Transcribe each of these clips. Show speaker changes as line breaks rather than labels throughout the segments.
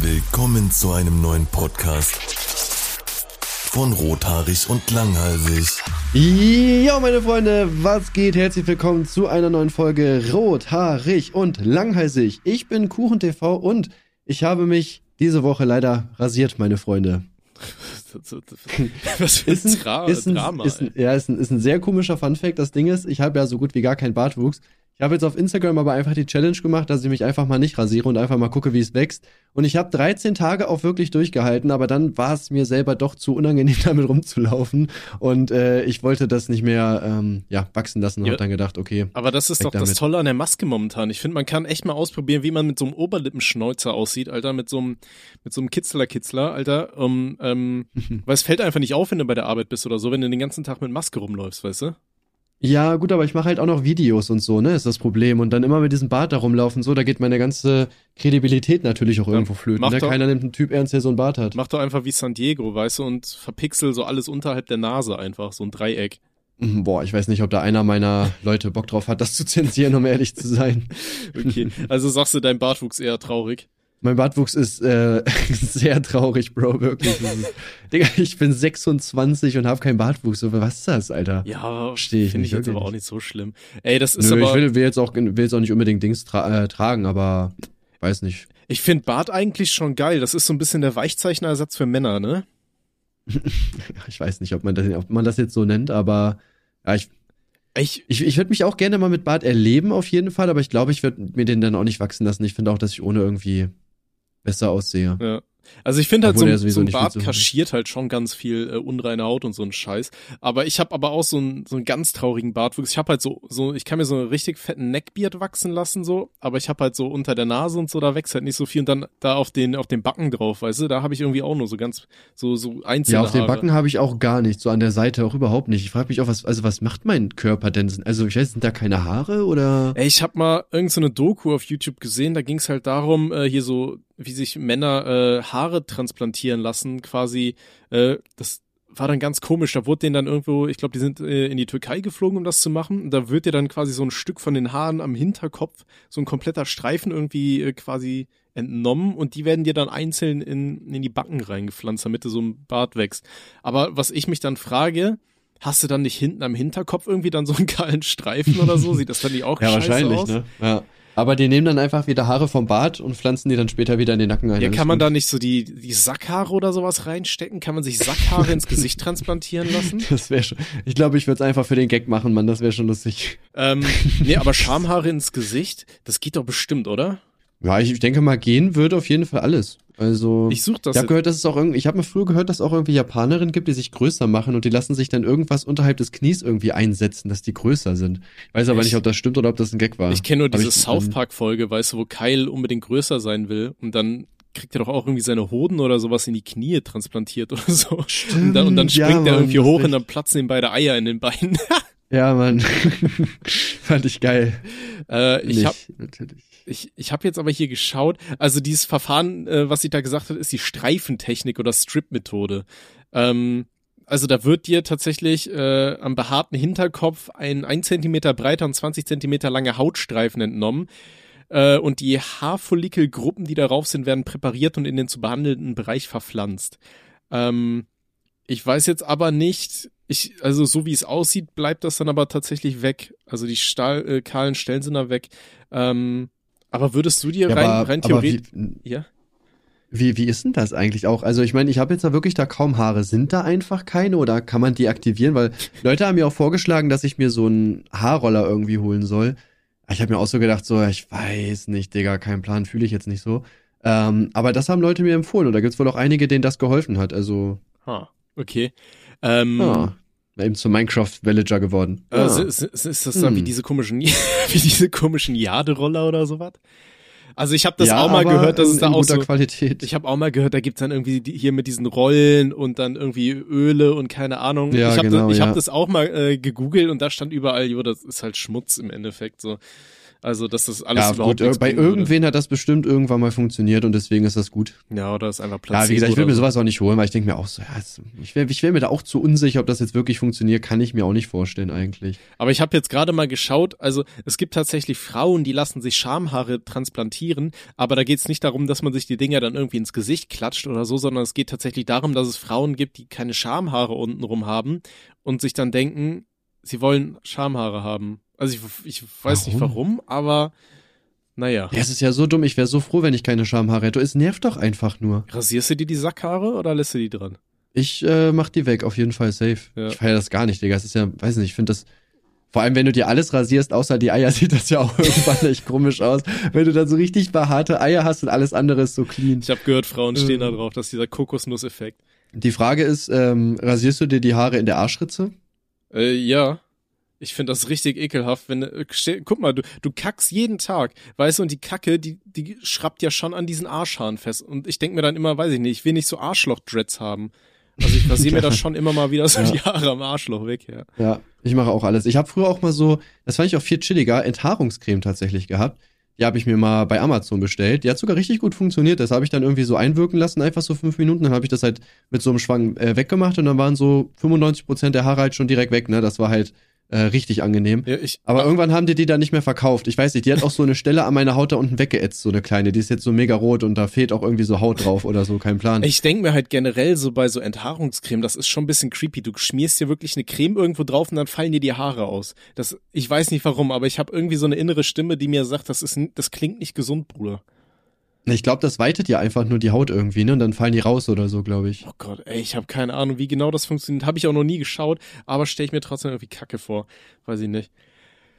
Willkommen zu einem neuen Podcast von Rothaarig und Langhalsig.
Ja, meine Freunde, was geht? Herzlich willkommen zu einer neuen Folge Rothaarig und Langhalsig. Ich bin KuchenTV und ich habe mich diese Woche leider rasiert, meine Freunde.
Was für ein, Dra
ist ein,
Drama.
Ist ein, ja, ist ein, ist ein sehr komischer Funfact. Das Ding ist, ich habe ja so gut wie gar keinen Bartwuchs. Ich habe jetzt auf Instagram aber einfach die Challenge gemacht, dass ich mich einfach mal nicht rasiere und einfach mal gucke, wie es wächst. Und ich habe 13 Tage auch wirklich durchgehalten, aber dann war es mir selber doch zu unangenehm, damit rumzulaufen. Und äh, ich wollte das nicht mehr ähm, ja, wachsen lassen und
Ja.
habe dann gedacht, okay.
Aber das ist doch das
damit.
Tolle an der Maske momentan. Ich finde, man kann echt mal ausprobieren, wie man mit so einem Oberlippenschnäuzer aussieht, Alter, mit so einem, mit so einem Kitzler-Kitzler, Alter. Um, ähm, weil es fällt einfach nicht auf, wenn du bei der Arbeit bist oder so, wenn du den ganzen Tag mit Maske rumläufst, weißt du?
Ja, gut, aber ich mache halt auch noch Videos und so, ne, ist das Problem. Und dann immer mit diesem Bart da rumlaufen, so, da geht meine ganze Kredibilität natürlich auch irgendwo flöten. Ne? Keiner nimmt einen Typ ernst, der so einen Bart hat.
Mach doch einfach wie San Diego, weißt du, und verpixel so alles unterhalb der Nase einfach, so ein Dreieck.
Mhm, Boah, ich weiß nicht, ob da einer meiner Leute Bock drauf hat, das zu zensieren, um ehrlich zu sein.
Okay, also sagst du, dein Bartwuchs eher traurig.
Mein Bartwuchs ist äh, sehr traurig, Bro, wirklich. Digga, ich bin 26 und habe keinen Bartwuchs. Was ist das, Alter?
Ja,
Versteh ich
finde
nicht,
ich jetzt
wirklich
aber auch
nicht.
nicht so schlimm. Ey, das ist
Nö,
aber,
ich will, will, jetzt auch, will jetzt auch nicht unbedingt Dings tra äh, tragen, aber weiß nicht.
ich finde Bart eigentlich schon geil. Das ist so ein bisschen der Weichzeichnerersatz für Männer, ne?
Ich weiß nicht, ob man das, ob man das jetzt so nennt, aber ja, ich,
Ich,
ich, ich würde mich auch gerne mal mit Bart erleben, auf jeden Fall, aber ich glaube, ich würde mir den dann auch nicht wachsen lassen. Ich finde auch, dass ich ohne irgendwie besser aussehe.
Ja. Also ich finde halt so,
Obwohl
ein- so ein Bart kaschiert halt schon ganz viel äh, unreine Haut und so ein Scheiß. Aber ich habe aber auch so einen so einen ganz traurigen Bartwuchs. Ich habe halt so so ich kann mir so einen richtig fetten Neckbeard wachsen lassen so, aber ich habe halt so unter der Nase und so da wächst halt nicht so viel und dann da auf den auf den Backen drauf, weißt du, da habe ich irgendwie auch nur so ganz so so einzelne
Ja, auf den
Haare.
Backen habe ich auch gar nicht, so an der Seite auch überhaupt nicht. Ich frage mich auch, was, also was macht mein Körper denn? Also ich weiß, sind da keine Haare oder?
Ey, ich habe mal irgend so eine Doku auf YouTube gesehen, da ging es halt darum, äh, hier so, wie sich Männer äh, Haare transplantieren lassen, quasi, äh, das war dann ganz komisch, da wurde denen dann irgendwo, ich glaube, die sind äh, in die Türkei geflogen, um das zu machen, und da wird dir dann quasi so ein Stück von den Haaren am Hinterkopf, so ein kompletter Streifen irgendwie äh, quasi entnommen und die werden dir dann einzeln in, in die Backen reingepflanzt, damit du so ein Bart wächst. Aber was ich mich dann frage, hast du dann nicht hinten am Hinterkopf irgendwie dann so einen kahlen Streifen oder so? Sieht das dann nicht auch
Ja,
scheiße
wahrscheinlich,
aus?
ne? Ja. Aber die nehmen dann einfach wieder Haare vom Bart und pflanzen die dann später wieder in den Nacken ein.
Ja, kann man
gut.
da nicht so die, die Sackhaare oder sowas reinstecken? Kann man sich Sackhaare ins Gesicht transplantieren lassen?
Das wäre schon. Ich glaube, ich würde es einfach für den Gag machen, Mann. Das wäre schon lustig.
Ähm, nee, aber Schamhaare ins Gesicht, das geht doch bestimmt, oder?
Ja, ich denke mal, gehen würde auf jeden Fall alles. Also.
Ich such das
Ich habe gehört, dass es auch irgendwie, ich habe mir früher gehört, dass es auch irgendwie Japanerinnen gibt, die sich größer machen und die lassen sich dann irgendwas unterhalb des Knies irgendwie einsetzen, dass die größer sind. Ich weiß aber
Ich-
nicht, ob das stimmt oder ob das ein Gag war.
Ich kenne nur diese South Park Folge, weißt du, wo Kyle unbedingt größer sein will und dann kriegt er doch auch irgendwie seine Hoden oder sowas in die Knie transplantiert oder so. und dann, und dann
ja,
springt er
Mann,
irgendwie hoch und dann platzen ihm beide Eier in den Beinen.
Ja, Mann. Fand ich geil.
äh, ich hab,
natürlich.
Ich, ich habe jetzt aber hier geschaut, also dieses Verfahren, äh, was sie da gesagt hat, ist die Streifentechnik oder Strip-Methode. Ähm, also da wird dir tatsächlich äh, am behaarten Hinterkopf ein 1 Zentimeter breiter und 20 Zentimeter langer Hautstreifen entnommen. Äh, und die Haarfollikelgruppen, die darauf sind, werden präpariert und in den zu behandelnden Bereich verpflanzt. Ähm, ich weiß jetzt aber nicht, ich, also so wie es aussieht, bleibt das dann aber tatsächlich weg. Also die Stahl, äh, kahlen Stellen sind da weg. Ähm, aber würdest du dir
Ja,
rein,
aber,
rein theoretisch.
wie,
Ja?
wie, wie ist denn das eigentlich auch? Also ich meine, ich habe jetzt da wirklich da kaum Haare. Sind da einfach keine oder kann man die aktivieren? Weil Leute haben mir auch vorgeschlagen, dass ich mir so einen Haarroller irgendwie holen soll. Ich habe mir auch so gedacht, so, ich weiß nicht, Digga, keinen Plan, fühle ich jetzt nicht so. Ähm, aber das haben Leute mir empfohlen und da gibt's wohl auch einige, denen das geholfen hat. Also,
Ha, okay. Ähm,
ja, eben zum Minecraft-Villager geworden.
äh,
Ah.
ist, ist, ist das dann wie
Hm.
diese komischen, wie diese komischen Jaderoller oder sowas? Also ich habe das
ja,
auch mal gehört, dass
in,
es da
in
auch
guter
so.
Qualität.
Ich habe auch mal gehört, da gibt's dann irgendwie die, hier mit diesen Rollen und dann irgendwie Öle und keine Ahnung.
Ja,
ich habe
genau,
das, ich
ja.
hab das auch mal äh, gegoogelt und da stand überall, jo, das ist halt Schmutz im Endeffekt so. Also, dass das alles
Ja,
überhaupt
gut,
nichts
bei
bringen würde.
irgendwen hat das bestimmt irgendwann mal funktioniert und deswegen ist das gut.
Ja, oder ist einfach Placebo
Ja, wie gesagt, ich will mir
so.
sowas auch nicht holen, weil ich denke mir auch so, ja, ich wäre ich wär mir da auch zu unsicher, ob das jetzt wirklich funktioniert, kann ich mir auch nicht vorstellen eigentlich.
Aber ich habe jetzt gerade mal geschaut, also es gibt tatsächlich Frauen, die lassen sich Schamhaare transplantieren, aber da geht es nicht darum, dass man sich die Dinger dann irgendwie ins Gesicht klatscht oder so, sondern es geht tatsächlich darum, dass es Frauen gibt, die keine Schamhaare untenrum haben und sich dann denken, sie wollen Schamhaare haben. Also ich, ich weiß nicht warum, aber naja.
Ja, es ist ja so dumm, ich wäre so froh, wenn ich keine Schamhaare hätte. Es nervt doch einfach nur.
Rasierst du dir die Sackhaare oder lässt du die dran?
Ich äh, mach die weg, auf jeden Fall safe.
Ja.
Ich feier das gar nicht, Digga. Es ist ja, weiß nicht, ich finde das. Vor allem, wenn du dir alles rasierst, außer die Eier, sieht das ja auch irgendwann echt komisch aus. Wenn du dann so richtig behaarte Eier hast und alles andere ist so clean.
Ich habe gehört, Frauen stehen da
Ähm.
drauf, dass dieser Kokosnuss-Effekt.
Die Frage ist, ähm, rasierst du dir die Haare in der Arschritze?
Äh, ja. Ich finde das richtig ekelhaft, wenn äh, guck mal, du du kackst jeden Tag, weißt du, und die Kacke, die die schrappt ja schon an diesen Arschhaaren fest und ich denk mir dann immer, weiß ich nicht, ich will nicht so Arschloch-Dreads haben. Also ich rasiere mir das schon immer mal wieder so
Ja.
die Haare am Arschloch weg, ja.
Ja, ich mache auch alles. Ich habe früher auch mal so, das fand ich auch viel chilliger, Enthaarungscreme tatsächlich gehabt. Die habe ich mir mal bei Amazon bestellt. Die hat sogar richtig gut funktioniert. Das habe ich dann irgendwie so einwirken lassen, einfach so fünf Minuten. Dann habe ich das halt mit so einem Schwang äh, weggemacht und dann waren so 95 Prozent der Haare halt schon direkt weg. Ne, das war halt äh, richtig angenehm.
ja ich,
Aber irgendwann haben die die dann nicht mehr verkauft. Ich weiß nicht, die hat auch so eine Stelle an meiner Haut da unten weggeätzt, so eine kleine. Die ist jetzt so mega rot und da fehlt auch irgendwie so Haut drauf oder so, kein Plan.
ich denk mir halt generell so bei so Enthaarungscreme, das ist schon ein bisschen creepy. Du schmierst dir wirklich eine Creme irgendwo drauf und dann fallen dir die Haare aus. Das, ich weiß nicht warum, aber ich habe irgendwie so eine innere Stimme, die mir sagt, das ist, das klingt nicht gesund, Bruder.
Ich glaube, das weitet ja einfach nur die Haut irgendwie, ne? Und dann fallen die raus oder so, glaube ich.
Oh Gott, ey, ich habe keine Ahnung, wie genau das funktioniert. Habe ich auch noch nie geschaut, aber stelle ich mir trotzdem irgendwie Kacke vor. Weiß ich nicht.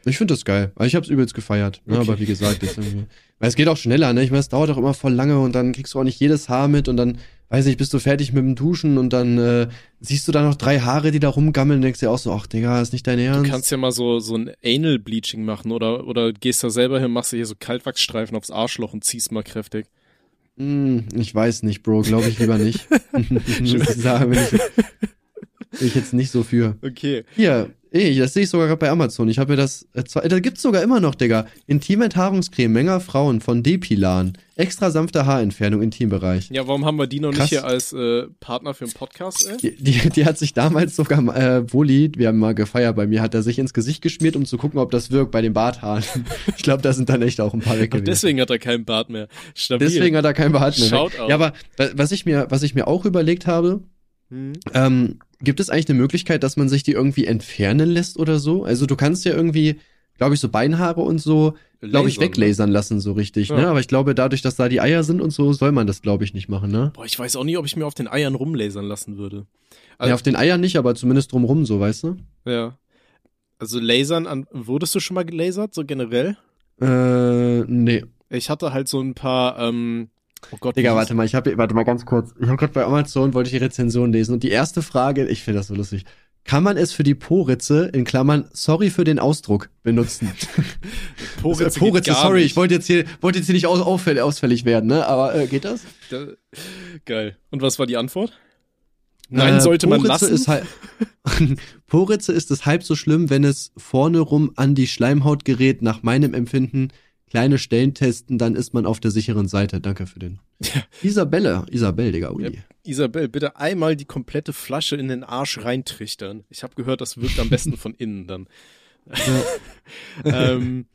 Ich finde das geil. Also ich habe es übelst gefeiert. Ne?
Okay.
Aber wie gesagt, jetzt irgendwie. Weil es geht auch schneller, ne? Ich meine, es dauert auch immer voll lange und dann kriegst du auch nicht jedes Haar mit und dann, weiß ich, bist du fertig mit dem Duschen und dann äh, siehst du da noch drei Haare, die da rumgammeln und denkst dir auch so, ach Digga, ist nicht dein
Du
Ernst.
kannst ja mal so so ein Anal Bleaching machen oder oder gehst da selber hin, machst dir hier so Kaltwachsstreifen aufs Arschloch und ziehst mal kräftig.
Hm, ich weiß nicht, Bro, glaube ich lieber nicht. Ich sagen, ich, bin ich jetzt nicht so für.
Okay.
Hier, ey, das sehe ich sogar gerade bei Amazon. Ich habe mir das, äh, da gibt's sogar immer noch, Digga. Intimenthaarungscreme Menger Frauen von Depilan. Extra sanfte Haarentfernung, Intimbereich.
Ja, warum haben wir die noch
Krass.
nicht hier als äh, Partner für den Podcast, ey?
Die, die, die hat sich damals sogar, äh, Woli, wir haben mal gefeiert bei mir, hat er sich ins Gesicht geschmiert, um zu gucken, ob das wirkt bei den Barthaaren. Ich glaube, da sind dann echt auch ein paar weg
Ach,
gewesen.
deswegen hat er keinen Bart mehr. Stabil.
Deswegen hat er kein Bart mehr.
Out.
Ja, aber wa- was ich mir, was ich mir auch überlegt habe,
Hm.
ähm, gibt es eigentlich eine Möglichkeit, dass man sich die irgendwie entfernen lässt oder so? Also du kannst ja irgendwie, glaube ich, so Beinhaare und so, glaube ich,
ne?
weglasern lassen, so richtig,
Ja.
ne? Aber ich glaube, dadurch, dass da die Eier sind und so, soll man das, glaube ich, nicht machen, ne?
Boah, ich weiß auch nie, ob ich mir auf den Eiern rumlasern lassen würde.
ja, auf den Eiern nicht, aber zumindest drumrum, so, weißt du?
Ja. Also lasern an, wurdest du schon mal gelasert, so generell?
Äh, nee.
Ich hatte halt so ein paar, ähm, oh Gott.
Digga, warte mal, ich habe, warte mal ganz kurz. Ich habe gerade bei Amazon, wollte ich die Rezension lesen und die erste Frage, ich finde das so lustig. Kann man es für die Po-Ritze, in Klammern, sorry für den Ausdruck, benutzen?
Poritze,
Äh, Po-Ritze, sorry,
nicht.
ich wollte jetzt hier, wollte jetzt hier nicht aus, ausfällig werden, ne? Aber äh, geht das?
Da, geil. Und was war die Antwort? Nein,
Äh,
sollte man
Po-Ritze
lassen.
Ist halt, Po-Ritze ist es halb so schlimm, wenn es vorne rum an die Schleimhaut gerät, nach meinem Empfinden. Kleine Stellen testen, dann ist man auf der sicheren Seite. Danke für den. Isabelle, Isabelle, Digga, ui.
Ja. Isabel, bitte einmal die komplette Flasche in den Arsch reintrichtern. Ich habe gehört, das wirkt am besten von innen dann. ähm,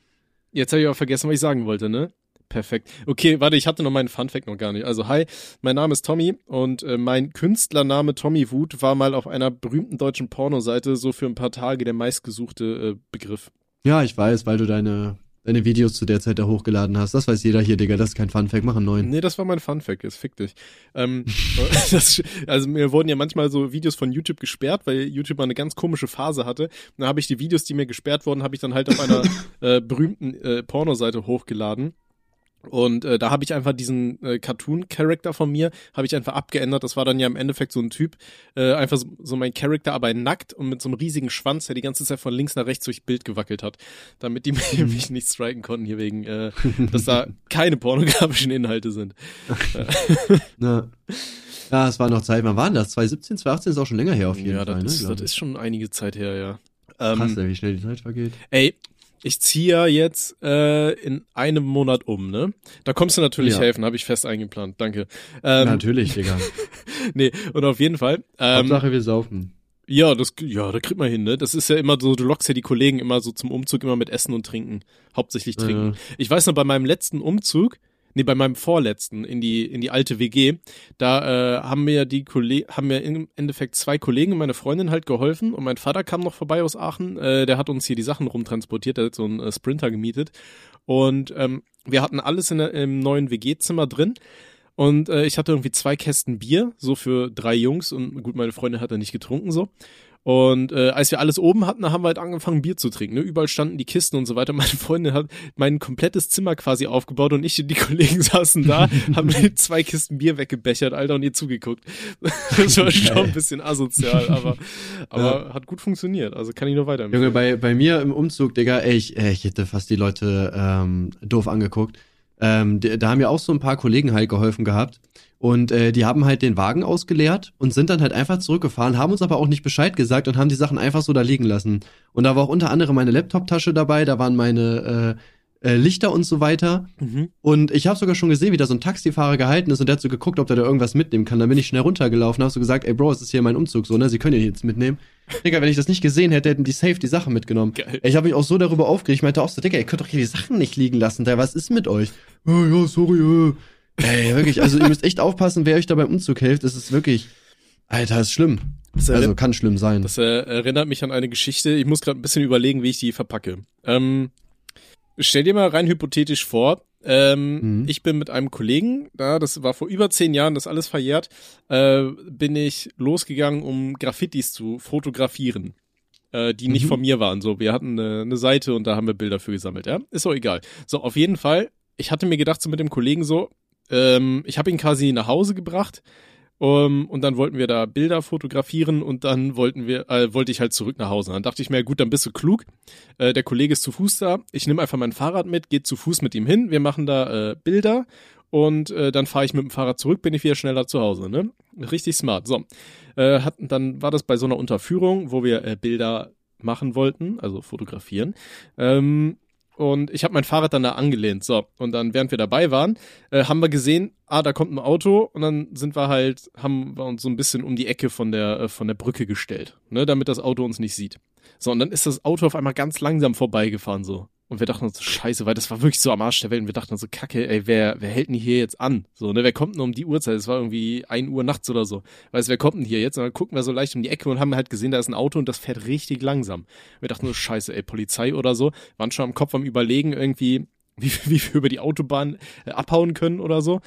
jetzt habe ich auch vergessen, was ich sagen wollte, ne? Perfekt. Okay, warte, ich hatte noch meinen Funfact noch gar nicht. Also, hi, mein Name ist Tommy und äh, mein Künstlername Tommy Wut war mal auf einer berühmten deutschen Pornoseite so für ein paar Tage der meistgesuchte äh, Begriff.
Ja, ich weiß, weil du deine, deine Videos zu der Zeit da hochgeladen hast. Das weiß jeder hier, Digga. Das ist kein Funfact. Mach einen neuen.
Nee, das war mein Funfact, jetzt fick dich. Ähm, das, also mir wurden ja manchmal so Videos von YouTube gesperrt, weil YouTube mal eine ganz komische Phase hatte. Und dann habe ich die Videos, die mir gesperrt wurden, habe ich dann halt auf einer äh, berühmten äh, Pornoseite hochgeladen. Und äh, da habe ich einfach diesen äh, Cartoon-Charakter von mir, habe ich einfach abgeändert. Das war dann ja im Endeffekt so ein Typ, äh, einfach so, so mein Charakter, aber nackt und mit so einem riesigen Schwanz, der die ganze Zeit von links nach rechts durch Bild gewackelt hat. Damit die mich nicht striken konnten hier wegen, äh, dass da keine pornografischen Inhalte sind.
Ja. ja, es war noch Zeit. Wann war denn das? 2017, 2018 ist auch schon länger her auf jeden
ja,
Fall.
das,
ne,
das ist schon einige Zeit her, ja.
Krass,
Ähm,
ey, wie schnell die Zeit vergeht.
ey, ich ziehe ja jetzt äh, in einem Monat um, ne? Da kommst du natürlich
Ja.
helfen, habe ich fest eingeplant. Danke. Ähm,
Natürlich, Digga.
nee, und auf jeden Fall. Ähm,
Hauptsache wir saufen.
ja, das, ja, da kriegt man hin, ne? Das ist ja immer so, du lockst ja die Kollegen immer so zum Umzug immer mit Essen und Trinken. Hauptsächlich trinken.
Ja.
Ich weiß noch, bei meinem letzten Umzug, nee, bei meinem vorletzten in die, in die alte WG, da äh, haben mir die Kollegen, haben mir im Endeffekt zwei Kollegen und meine Freundin halt geholfen und mein Vater kam noch vorbei aus Aachen, äh, der hat uns hier die Sachen rumtransportiert, der hat so einen äh, Sprinter gemietet. Und ähm, wir hatten alles in der, im neuen WG-Zimmer drin. Und äh, ich hatte irgendwie zwei Kästen Bier, so für drei Jungs. Und gut, meine Freundin hat da nicht getrunken so. Und äh, als wir alles oben hatten, da haben wir halt angefangen, Bier zu trinken. Ne? Überall standen die Kisten und so weiter. Meine Freundin hat mein komplettes Zimmer quasi aufgebaut und ich und die Kollegen saßen da, haben zwei Kisten Bier weggebechert, Alter, und ihr zugeguckt. Das war schon ein bisschen asozial, aber, aber hat gut funktioniert. Also kann ich nur weiterempfehlen.
Junge, bei, bei mir im Umzug, Digga, ey, ich, ey, ich hätte fast die Leute ähm, doof angeguckt. Ähm, da haben ja auch so ein paar Kollegen halt geholfen gehabt. Und äh, die haben halt den Wagen ausgeleert und sind dann halt einfach zurückgefahren, haben uns aber auch nicht Bescheid gesagt und haben die Sachen einfach so da liegen lassen. Und da war auch unter anderem meine Laptoptasche dabei, da waren meine äh, äh, Lichter und so weiter.
Mhm.
Und ich habe sogar schon gesehen, wie da so ein Taxifahrer gehalten ist und der hat so geguckt, ob der da irgendwas mitnehmen kann. Dann bin ich schnell runtergelaufen, habe so gesagt, ey Bro, es ist hier mein Umzug, so, ne? Sie können ja jetzt mitnehmen. Digga, wenn ich das nicht gesehen hätte, hätten die safe die Sachen mitgenommen.
Geil.
Ey, Ich habe mich auch so darüber aufgeregt. Ich meinte auch so, Digga, ihr könnt doch hier die Sachen nicht liegen lassen. Da, was ist mit euch? Ja, ja, sorry. Äh. Ey, wirklich, also ihr müsst echt aufpassen, wer euch da beim Umzug hilft. Das ist wirklich, Alter, ist schlimm.
Das,
Also
also,
kann schlimm sein.
das äh, erinnert mich an eine Geschichte. Ich muss gerade ein bisschen überlegen, wie ich die verpacke. Ähm, stell dir mal rein hypothetisch vor, ähm,
Mhm.
ich bin mit einem Kollegen, da, das war vor über zehn Jahren, das alles verjährt, äh, bin ich losgegangen, um Graffitis zu fotografieren. Äh, die nicht
Mhm.
von mir waren. So, wir hatten eine, eine Seite und da haben wir Bilder für gesammelt, ja. Ist auch egal. So, auf jeden Fall, ich hatte mir gedacht, so mit dem Kollegen so, ähm, ich habe ihn quasi nach Hause gebracht. Um, und dann wollten wir da Bilder fotografieren und dann wollten wir, äh, wollte ich halt zurück nach Hause. Dann dachte ich mir, gut, dann bist du klug. Äh, der Kollege ist zu Fuß da. Ich nehme einfach mein Fahrrad mit, geht zu Fuß mit ihm hin. Wir machen da äh, Bilder und äh, dann fahre ich mit dem Fahrrad zurück, bin ich wieder schneller zu Hause. Ne? Richtig smart. So, äh, hatten, dann war das bei so einer Unterführung, wo wir äh, Bilder machen wollten, also fotografieren. Ähm, und ich habe mein Fahrrad dann da angelehnt. So, und dann, während wir dabei waren, äh, haben wir gesehen, ah, da kommt ein Auto und dann sind wir halt, haben wir uns so ein bisschen um die Ecke von der, äh, von der Brücke gestellt, ne, damit das Auto uns nicht sieht. So, und dann ist das Auto auf einmal ganz langsam vorbeigefahren, so. Und wir dachten uns, so, scheiße, weil das war wirklich so am Arsch der Welt. Und wir dachten uns so, kacke, ey, wer, wer hält denn hier jetzt an? So, ne, wer kommt denn um die Uhrzeit? Es war irgendwie ein Uhr nachts oder so. Weißt du, wer kommt denn hier jetzt? Und dann gucken wir so leicht um die Ecke und haben halt gesehen, da ist ein Auto und das fährt richtig langsam. Wir dachten so, scheiße, ey, Polizei oder so. Waren schon am Kopf am überlegen irgendwie, wie, wie wir über die Autobahn äh, abhauen können oder so.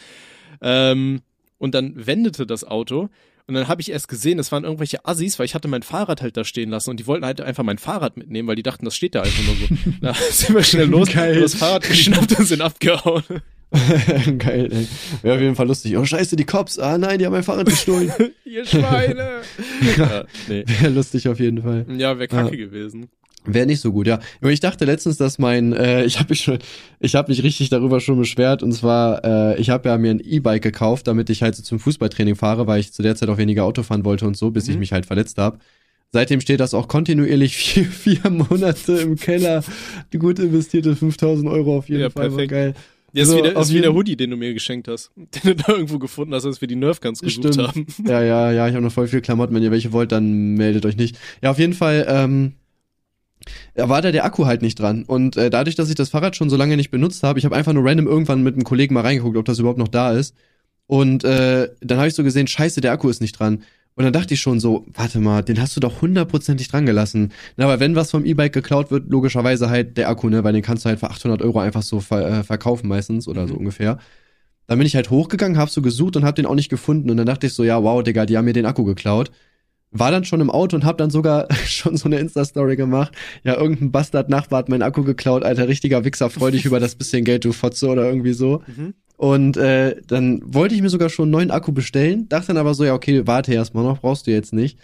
Ähm, und dann wendete das Auto und dann habe ich erst gesehen, es waren irgendwelche Assis, weil ich hatte mein Fahrrad halt da stehen lassen und die wollten halt einfach mein Fahrrad mitnehmen, weil die dachten, das steht da einfach nur so. Da sind wir schnell los,
Geil.
das Fahrrad geschnappt und sind abgehauen.
Geil, ey. Wäre auf jeden Fall lustig. Oh, scheiße, die Cops. Ah, nein, die haben mein Fahrrad gestohlen.
Ihr Schweine! ja, nee.
Wäre lustig auf jeden Fall.
Ja, wäre kacke
Ja.
gewesen.
Wäre nicht so gut, ja. Aber ich dachte letztens, dass mein, äh, ich habe mich schon, ich habe mich richtig darüber schon beschwert. Und zwar, äh, ich habe ja mir ein E-Bike gekauft, damit ich halt so zum Fußballtraining fahre, weil ich zu der Zeit auch weniger Auto fahren wollte und so, bis ich
Mhm.
mich halt verletzt habe. Seitdem steht das auch kontinuierlich vier, vier Monate im Keller. Die gut investierte 5000 Euro auf jeden
Ja,
Fall. War
perfekt.
geil.
Ja, ist
So,
wieder,
auf
ist wieder
jeden-
Hoodie, den du mir geschenkt hast. Den du da irgendwo gefunden hast, als wir die Nerfguns gesucht
Stimmt.
haben.
Ja, ja, ja, ich habe noch voll viel Klamotten. Wenn ihr welche wollt, dann meldet euch nicht. Ja, auf jeden Fall, ähm, da war da der Akku halt nicht dran. Und äh, dadurch, dass ich das Fahrrad schon so lange nicht benutzt habe, ich habe einfach nur random irgendwann mit einem Kollegen mal reingeguckt, ob das überhaupt noch da ist. Und äh, dann habe ich so gesehen, scheiße, der Akku ist nicht dran. Und dann dachte ich schon so, warte mal, den hast du doch hundertprozentig dran gelassen. Na, aber wenn was vom E-Bike geklaut wird, logischerweise halt der Akku, ne, weil den kannst du halt für 800 Euro einfach so ver äh, verkaufen meistens oder so
Mhm.
ungefähr. Dann bin ich halt hochgegangen, hab so gesucht und hab den auch nicht gefunden. Und dann dachte ich so, ja, wow, Digga, die haben mir den Akku geklaut. War dann schon im Auto und hab dann sogar schon so eine Insta-Story gemacht. Ja, irgendein Bastard-Nachbar hat meinen Akku geklaut, alter, richtiger Wichser, freu dich über das bisschen Geld, du Fotze oder irgendwie so.
Mhm.
Und äh, dann wollte ich mir sogar schon einen neuen Akku bestellen, dachte dann aber so, ja, okay, warte erstmal noch, brauchst du jetzt nicht.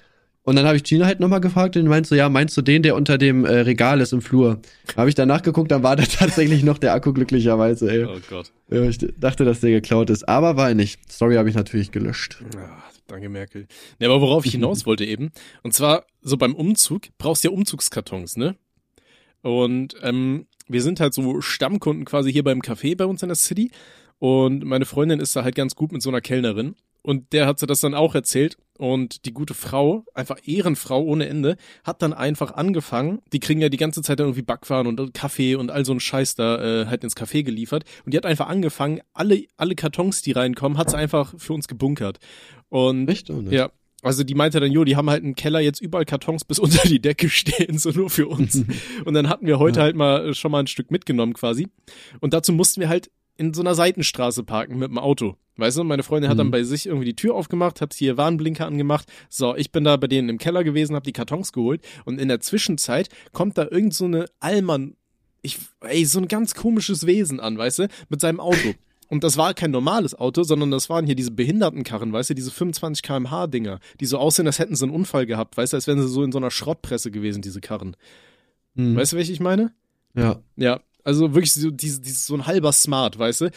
Und dann habe ich Gina halt nochmal gefragt und die meint so, ja, meinst du den, der unter dem äh, Regal ist im Flur? Habe ich danach geguckt, dann war da tatsächlich noch der Akku glücklicherweise, ey.
Oh Gott.
Ja, ich dachte, dass der geklaut ist, aber war er nicht. Story habe ich natürlich gelöscht.
Ja, danke, Merkel. Ja, aber worauf ich hinaus wollte eben, und zwar so beim Umzug, brauchst du ja Umzugskartons, ne? Und ähm, wir sind halt so Stammkunden quasi hier beim Café bei uns in der City. Und meine Freundin ist da halt ganz gut mit so einer Kellnerin. Und der hat sie das dann auch erzählt. Und die gute Frau, einfach Ehrenfrau ohne Ende, hat dann einfach angefangen. Die kriegen ja die ganze Zeit irgendwie Backwaren und Kaffee und all so ein Scheiß da äh, halt ins Café geliefert. Und die hat einfach angefangen, alle, alle Kartons, die reinkommen, hat sie einfach für uns gebunkert. Und
Echt? Oh,
ja, also die meinte dann, jo, die haben halt im Keller jetzt überall Kartons bis unter die Decke stehen, so nur für uns. und dann hatten wir heute
Ja.
halt mal schon mal ein Stück mitgenommen quasi. Und dazu mussten wir halt in so einer Seitenstraße parken mit dem Auto. Weißt du, meine Freundin hat dann
Mhm.
bei sich irgendwie die Tür aufgemacht, hat hier Warnblinker angemacht. So, ich bin da bei denen im Keller gewesen, habe die Kartons geholt und in der Zwischenzeit kommt da irgend so eine Allmann, ich, ey, so ein ganz komisches Wesen an, weißt du, mit seinem Auto. Und das war kein normales Auto, sondern das waren hier diese Behindertenkarren, weißt du, diese 25 kmh Dinger, die so aussehen, als hätten sie einen Unfall gehabt, weißt du, als wären sie so in so einer Schrottpresse gewesen, diese Karren.
Hm.
Weißt du, welche ich meine?
Ja.
Ja, also wirklich so, diese, diese, so ein halber Smart, weißt du?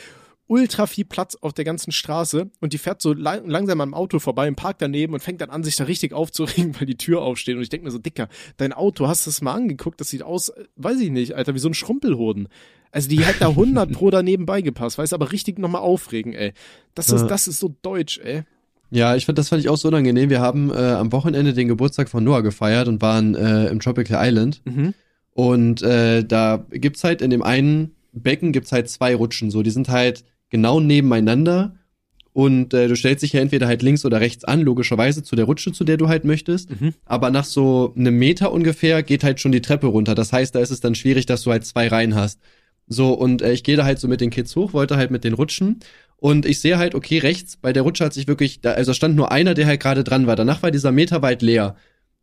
Ultra viel Platz auf der ganzen Straße und die fährt so lang, langsam am Auto vorbei und parkt daneben und fängt dann an, sich da richtig aufzuregen, weil die Tür aufsteht. Und ich denke mir so, Dicker, dein Auto, hast du es mal angeguckt? Das sieht aus, weiß ich nicht, Alter, wie so ein Schrumpelhoden. Also die hätte da 100 pro daneben beigepasst, weißt du, aber richtig nochmal aufregen, ey. Das ist,
Ja.
das ist so deutsch, ey.
Ja, ich fand, das fand ich auch so unangenehm. Wir haben äh, am Wochenende den Geburtstag von Noah gefeiert und waren äh, im Tropical Island.
Mhm.
Und äh, da gibt's halt in dem einen Becken gibt's halt zwei Rutschen. So, die sind halt genau nebeneinander. Und äh, du stellst dich ja entweder halt links oder rechts an, logischerweise zu der Rutsche, zu der du halt möchtest.
Mhm.
Aber nach so einem Meter ungefähr geht halt schon die Treppe runter. Das heißt, da ist es dann schwierig, dass du halt zwei Reihen hast. So, und äh, ich gehe da halt so mit den Kids hoch, wollte halt mit den rutschen. Und ich sehe halt, okay, rechts, bei der Rutsche hat sich wirklich, da, also stand nur einer, der halt gerade dran war. Danach war dieser Meter weit leer.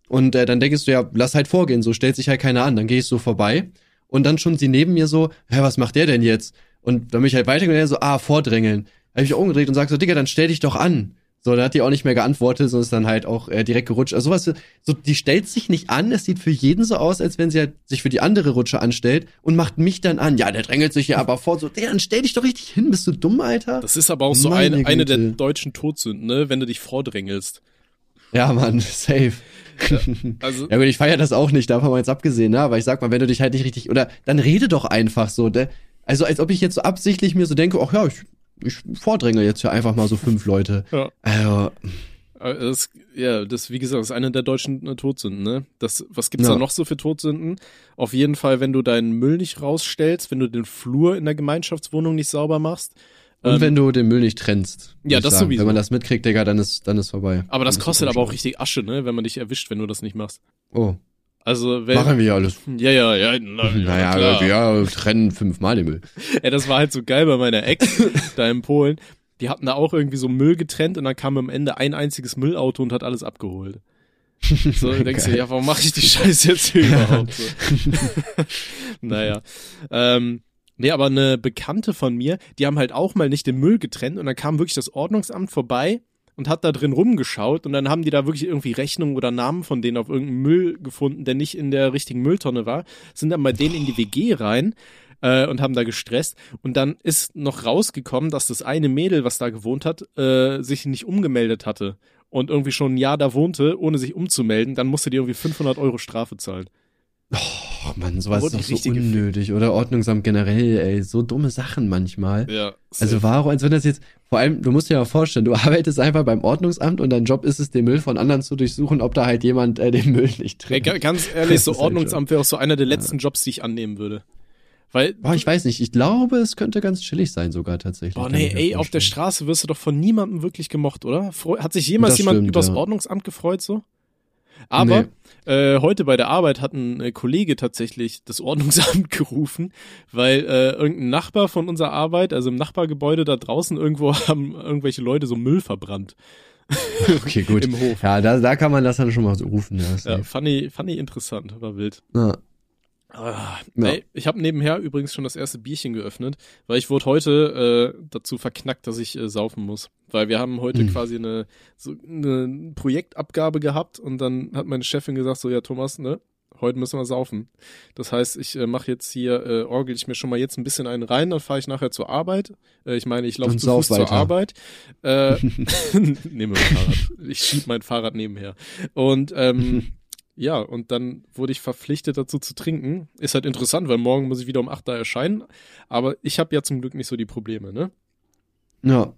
Und äh, dann denkst du ja, lass halt vorgehen, so stellt sich halt keiner an. Dann gehe ich so vorbei und dann schon sie neben mir so, hä, was macht der denn jetzt? Und dann bin ich halt weitergegangen, und er so, ah, vordrängeln. Da hab ich mich umgedreht und sag so, Digga, dann stell dich doch an. So, da hat die auch nicht mehr geantwortet, sondern ist dann halt auch äh, direkt gerutscht. Also sowas, so, die stellt sich nicht an, es sieht für jeden so aus, als wenn sie halt sich für die andere Rutsche anstellt und macht mich dann an. Ja, der drängelt sich ja aber vor, so, Digga, dann stell dich doch richtig hin, bist du dumm, Alter?
Das ist aber auch so
Meine
eine, eine der deutschen Todsünden, ne, wenn du dich vordrängelst.
Ja, Mann, safe.
Also,
Ja gut, ich feiere das auch nicht, davon mal jetzt abgesehen, ne? Aber ich sag mal, wenn du dich halt nicht richtig, oder dann rede doch einfach so, ne? Also als ob ich jetzt so absichtlich mir so denke, ach ja, ich, ich vordränge jetzt ja einfach mal so fünf Leute.
Ja.
Also,
Das, ja, das, wie gesagt, ist eine der deutschen äh, Todsünden, ne? Das, was gibt's
Ja.
da noch so für Todsünden? Auf jeden Fall, wenn du deinen Müll nicht rausstellst, wenn du den Flur in der Gemeinschaftswohnung nicht sauber machst.
Und
Ähm,
wenn du den Müll nicht trennst.
Ja, das
sagen.
sowieso.
Wenn man das mitkriegt, Digga, dann ist, dann ist vorbei.
aber das
Dann ist
kostet aber auch richtig Asche, ne? Wenn man dich erwischt, wenn du das nicht machst.
Oh,
Also, wenn,
machen wir ja alles.
ja, ja, ja, na,
naja,
klar.
wir trennen fünfmal den Müll.
Ey, das war halt so geil bei meiner Ex da in Polen. Die hatten da auch irgendwie so Müll getrennt und dann kam am Ende ein einziges Müllauto und hat alles abgeholt. So, du denkst du, ja, warum mache ich die Scheiße jetzt hier überhaupt? So. naja. Ähm, nee, aber eine Bekannte von mir, die haben halt auch mal nicht den Müll getrennt und dann kam wirklich das Ordnungsamt vorbei und hat da drin rumgeschaut und dann haben die da wirklich irgendwie Rechnungen oder Namen von denen auf irgendeinen Müll gefunden, der nicht in der richtigen Mülltonne war, sind dann bei denen in die WG rein äh, und haben da gestresst und dann ist noch rausgekommen, dass das eine Mädel, was da gewohnt hat, äh, sich nicht umgemeldet hatte und irgendwie schon ein Jahr da wohnte, ohne sich umzumelden, dann musste die irgendwie 500 Euro Strafe zahlen.
Oh Mann, sowas ist doch so unnötig. Oder Ordnungsamt generell, ey. So dumme Sachen manchmal.
Ja.
Also warum, als wenn das jetzt, vor allem, du musst dir ja vorstellen, du arbeitest einfach beim Ordnungsamt und dein Job ist es, den Müll von anderen zu durchsuchen, ob da halt jemand äh, den Müll nicht
Ey,
trägt.
ga- ganz ehrlich, so Ordnungsamt wäre auch so einer der letzten Jobs, die ich annehmen würde. Weil,
Boah, ich weiß nicht, ich glaube, es könnte ganz chillig sein sogar tatsächlich.
boah, nee, ey, auf der. Straße wirst du doch von niemandem wirklich gemocht, oder? Hat sich jemals
Das
jemand
stimmt,
übers
ja.
Ordnungsamt gefreut so? Aber äh, heute bei der Arbeit hat ein äh, Kollege tatsächlich das Ordnungsamt gerufen, weil äh, irgendein Nachbar von unserer Arbeit, also im Nachbargebäude da draußen irgendwo haben irgendwelche Leute so Müll verbrannt
Okay, gut.
im Hof.
Ja, da, da kann man das dann schon mal so rufen. Ja,
Ja, fand ich interessant, war wild.
ja.
Ah,
Ja.
ey, ich habe nebenher übrigens schon das erste Bierchen geöffnet, weil ich wurde heute äh, dazu verknackt, dass ich äh, saufen muss. Weil wir haben heute
Hm.
quasi eine, so eine Projektabgabe gehabt und dann hat meine Chefin gesagt, so ja Thomas, ne, heute müssen wir saufen. Das heißt, ich äh, mache jetzt hier, äh, orgel ich mir schon mal jetzt ein bisschen einen rein, dann fahre ich nachher zur Arbeit. Äh, ich meine, ich laufe zu Fuß
sauf
zur
weiter.
Arbeit. Äh, nehme mein Fahrrad. Ich schieb mein Fahrrad nebenher. Und ähm, ja, und dann wurde ich verpflichtet dazu zu trinken. Ist halt interessant, weil morgen muss ich wieder um 8 da erscheinen. Aber ich habe ja zum Glück nicht so die Probleme, ne?
Ja.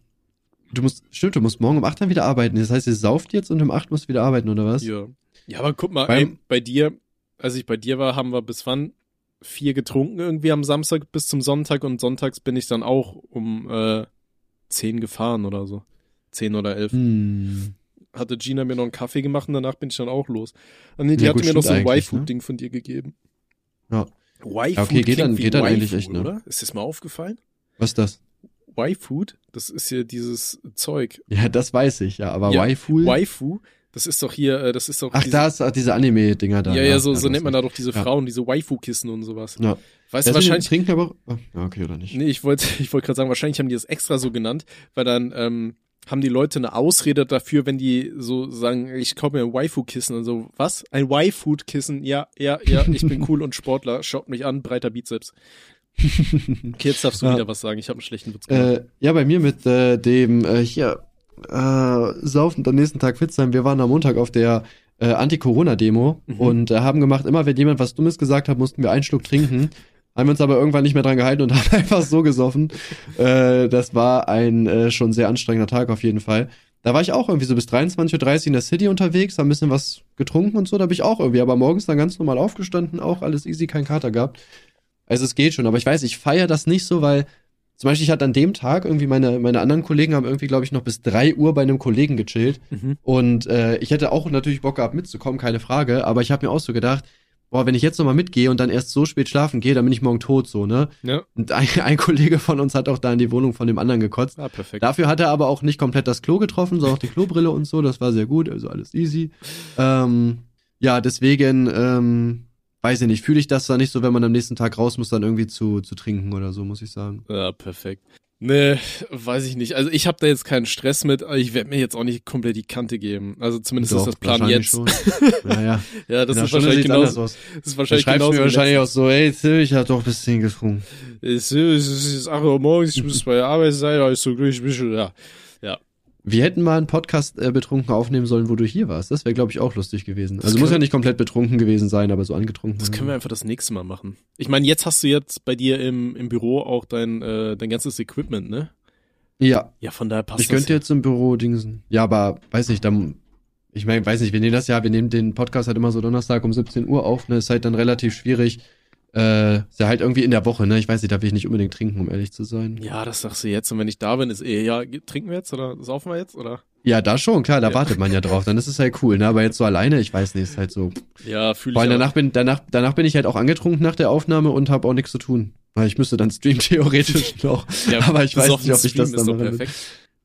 Du musst, stimmt, du musst morgen um 8 dann wieder arbeiten. Das heißt, ihr sauft jetzt und um 8 musst du wieder arbeiten, oder was?
Ja. Ja, aber guck mal, ey, bei dir, als ich bei dir war, haben wir bis wann? Vier getrunken irgendwie am Samstag bis zum Sonntag und sonntags bin ich dann auch um äh, zehn gefahren oder so. Zehn oder elf.
Hm.
Hatte Gina mir noch einen Kaffee gemacht und danach bin ich dann auch los. Und nee, die
Ja,
hatte
gut,
mir noch so ein Y-Food-Ding von dir gegeben.
Ja.
Y-Food
Ja, okay, geht dann- geht dann eigentlich
Y-Food,
echt, ne?
oder? Ist das mal aufgefallen?
Was ist das?
Y-Food, das ist ja dieses Zeug.
Ja, das weiß ich, ja, aber
Ja,
Waifu.
Waifu, das ist doch hier, äh, das ist doch
Ach,
diese,
da ist ach, diese Anime-Dinger da.
ja, ja, so, so
du
nennt man da doch diese
Ja.
Frauen, diese Waifu-Kissen und sowas.
Ja.
Weißt du, wahrscheinlich,
trinken aber. ah, Ja, okay, oder nicht?
nee, ich wollte, ich wollte gerade sagen, wahrscheinlich haben die das extra so genannt, weil dann, ähm, haben die Leute eine Ausrede dafür, wenn die so sagen, ich kaufe mir ein Waifu-Kissen und so, was? Ein Y-Food-Kissen? Ja, ja, ja, ich bin cool und Sportler, schaut mich an, breiter Bizeps. Okay, jetzt darfst du
Ja.
wieder was sagen, ich habe einen schlechten Witz gemacht.
Äh, ja, bei mir mit äh, dem äh, hier äh, Saufen und am nächsten Tag fit sein. Wir waren am Montag auf der äh, Anti-Corona-Demo
Mhm.
und äh, haben gemacht, immer wenn jemand was Dummes gesagt hat, mussten wir einen Schluck trinken. Haben wir uns aber irgendwann nicht mehr dran gehalten und haben einfach so gesoffen. Äh, das war ein äh, schon sehr anstrengender Tag auf jeden Fall. Da war ich auch irgendwie so bis 23.30 Uhr in der City unterwegs, hab ein bisschen was getrunken und so, da bin ich auch irgendwie, aber morgens dann ganz normal aufgestanden, auch alles easy, kein Kater gehabt. Also es geht schon, aber ich weiß, ich feiere das nicht so, weil zum Beispiel ich hatte an dem Tag irgendwie meine, meine anderen Kollegen haben irgendwie, glaube ich, noch bis drei Uhr bei einem Kollegen gechillt.
Mhm.
Und äh, ich hätte auch natürlich Bock gehabt mitzukommen, keine Frage. Aber ich habe mir auch so gedacht, boah, wenn ich jetzt nochmal mitgehe und dann erst so spät schlafen gehe, dann bin ich morgen tot, so, ne?
Ja,
Und ein, ein Kollege von uns hat auch da in die Wohnung von dem anderen gekotzt.
ah, perfekt.
Dafür hat er aber auch nicht komplett das Klo getroffen, sondern auch die Klobrille und so. Das war sehr gut, also alles easy. Ähm, ja, deswegen, ähm, weiß ich nicht, fühle ich das da nicht so, wenn man am nächsten Tag raus muss, dann irgendwie zu, zu trinken oder so, muss ich sagen.
Ja, perfekt. Nee, weiß ich nicht. Also ich habe da jetzt keinen Stress mit, aber ich werde mir jetzt auch nicht komplett die Kante geben. Also zumindest
Doch,
ist das Plan jetzt.
Schon. Naja,
Ja, das
in einer
ist wahrscheinlich genauso.
aus.
Das ist wahrscheinlich
du
genauso.
mir wahrscheinlich auch so, ey, Till, ich hab doch ein bisschen getrunken.
Es ist, es ist 8 Uhr morgens, ich muss bei der Arbeit sein, aber ich so glücklich bin schon, ja.
Wir hätten mal einen Podcast äh, betrunken aufnehmen sollen, wo du hier warst. Das wäre, glaube ich, auch lustig gewesen. Also muss ja nicht komplett betrunken gewesen sein, aber so angetrunken.
Das können wir einfach das nächste Mal machen. Ich meine, jetzt hast du jetzt bei dir im, im Büro auch dein, äh, dein ganzes Equipment, ne?
Ja,
Ja, von daher passt
ich könnte jetzt im Büro dingsen. Ja, aber weiß nicht, dann. Ich meine, weiß nicht, wir nehmen das ja, wir nehmen den Podcast halt immer so Donnerstag um 17 Uhr auf, ne? Ist halt dann relativ schwierig. Äh, ist ja halt irgendwie in der Woche, ne? Ich weiß nicht, da will ich nicht unbedingt trinken, um ehrlich zu sein.
Ja, das sagst du jetzt. Und wenn ich da bin, ist eh, ja, trinken wir jetzt oder saufen wir jetzt? Oder?
Ja, da schon, klar, da
Ja.
wartet man ja drauf. Dann ist es halt cool, ne? Aber jetzt so alleine, ich weiß nicht, ist halt so.
Ja, fühle
Vor
ich
allem
auch.
danach bin, danach, danach bin ich halt auch angetrunken nach der Aufnahme und habe auch nichts zu tun. Weil ich müsste dann streamen theoretisch noch.
Ja,
aber ich weiß nicht, ob ich das dann
perfekt.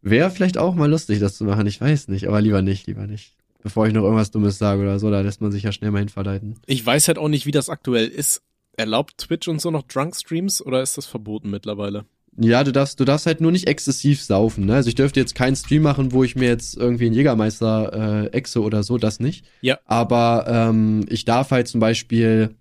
Wäre vielleicht auch mal lustig, das zu machen. Ich weiß nicht, aber lieber nicht, lieber nicht. Bevor ich noch irgendwas Dummes sage oder so, da lässt man sich ja schnell mal hin verleiten.
Ich weiß halt auch nicht, wie das aktuell ist. Erlaubt Twitch und so noch Drunk-Streams oder ist das verboten mittlerweile?
Ja, du darfst, du darfst halt nur nicht exzessiv saufen, ne? Also ich dürfte jetzt keinen Stream machen, wo ich mir jetzt irgendwie einen Jägermeister äh, exe oder so, das nicht.
Ja.
Aber ähm, ich darf halt zum Beispiel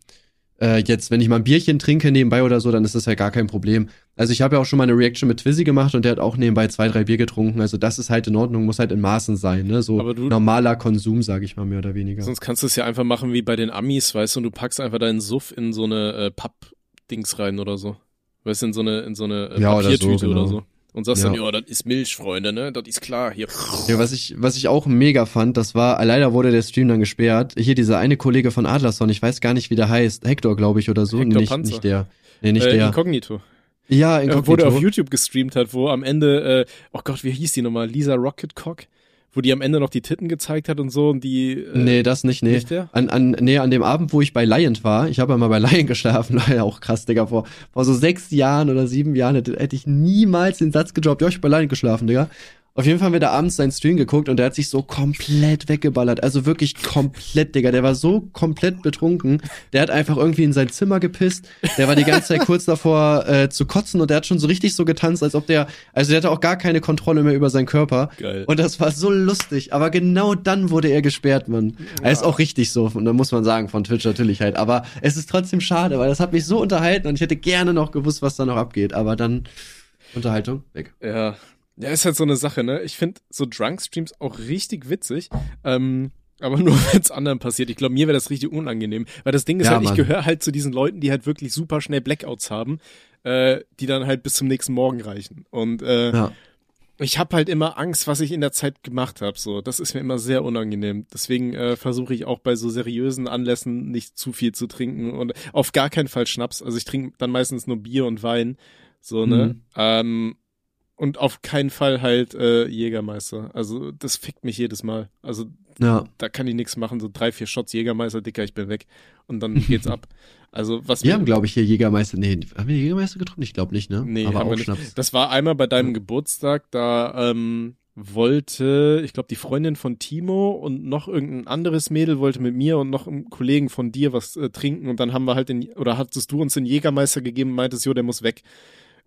äh, jetzt, wenn ich mal ein Bierchen trinke nebenbei oder so, dann ist das ja gar kein Problem. Also ich habe ja auch schon mal eine Reaction mit Twizzy gemacht und der hat auch nebenbei zwei, drei Bier getrunken. Also das ist halt in Ordnung, muss halt in Maßen sein, ne? So
du-
normaler Konsum, sage ich mal mehr oder weniger.
Sonst kannst du es ja einfach machen wie bei den Amis, weißt du, und du packst einfach deinen Suff in so eine äh, Papp-Dings rein oder so. Weißt du, in so eine, in so eine äh,
Ja, oder so,
Papiertüte oder so,
genau.
Und sagst
Ja.
dann, ja, das ist Milch, Freunde, ne? Das ist klar, hier.
Ja, was ich, was ich auch mega fand, das war, leider wurde der Stream dann gesperrt. Hier dieser eine Kollege von Adlerson, ich weiß gar nicht, wie der heißt. Hector, glaube ich, oder so.
Hector
nicht,
Panzer.
nicht der. Nee, nicht
äh,
der.
Inkognito.
ja,
Äh,
Inkognito.
wo der auf YouTube gestreamt hat, wo am Ende, äh, oh Gott, wie hieß die nochmal? Lisa Rocketcock? Wo die am Ende noch die Titten gezeigt hat und so und die. Äh,
Nee, das nicht, nee.
Nicht der?
An, an, nee, an dem Abend, wo ich bei Lion war, ich habe ja mal bei Lion geschlafen, leider auch krass, Digga, vor, vor so sechs Jahren oder sieben Jahren hätte, hätte ich niemals den Satz gedroppt, ja, ich hab bei Lion geschlafen, Digga. Auf jeden Fall haben wir da abends seinen Stream geguckt und der hat sich so komplett weggeballert. Also wirklich komplett, Digga. Der war so komplett betrunken. Der hat einfach irgendwie in sein Zimmer gepisst. Der war die ganze Zeit kurz davor äh, zu kotzen und der hat schon so richtig so getanzt, als ob der, also der hatte auch gar keine Kontrolle mehr über seinen Körper.
Geil.
Und das war so lustig. Aber genau dann wurde er gesperrt, Mann. Er ist auch richtig so. Und da muss man sagen, von Twitch natürlich halt. Aber es ist trotzdem schade, weil das hat mich so unterhalten und ich hätte gerne noch gewusst, was da noch abgeht. Aber dann Unterhaltung weg.
Ja. Ja, ist halt so eine Sache, ne? Ich finde so Drunk-Streams auch richtig witzig. Ähm, Aber nur wenn es anderen passiert. Ich glaube, mir wäre das richtig unangenehm. Weil das Ding ist
Ja,
halt, ich gehöre halt zu diesen Leuten, die halt wirklich super schnell Blackouts haben, äh, die dann halt bis zum nächsten Morgen reichen. Und äh,
Ja.
ich habe halt immer Angst, was ich in der Zeit gemacht habe. So, das ist mir immer sehr unangenehm. Deswegen äh, versuche ich auch bei so seriösen Anlässen nicht zu viel zu trinken und auf gar keinen Fall Schnaps. Also ich trinke dann meistens nur Bier und Wein. So, ne?
Mhm.
Ähm, und auf keinen Fall halt äh, Jägermeister. Also das fickt mich jedes Mal. Also
Ja.
da kann ich nichts machen. So drei, vier Shots Jägermeister, Dicker, ich bin weg. Und dann geht's ab. Also was
Wir haben, glaube ich, hier Jägermeister. Nee, haben wir Jägermeister getrunken? Ich glaube nicht, ne?
Nee,
Aber auch. Schnaps.
Das war einmal bei deinem Geburtstag, da ähm, wollte, ich glaube, die Freundin von Timo und noch irgendein anderes Mädel wollte mit mir und noch einem Kollegen von dir was äh, trinken und dann haben wir halt den, oder hattest du uns den Jägermeister gegeben und meintest, jo, der muss weg.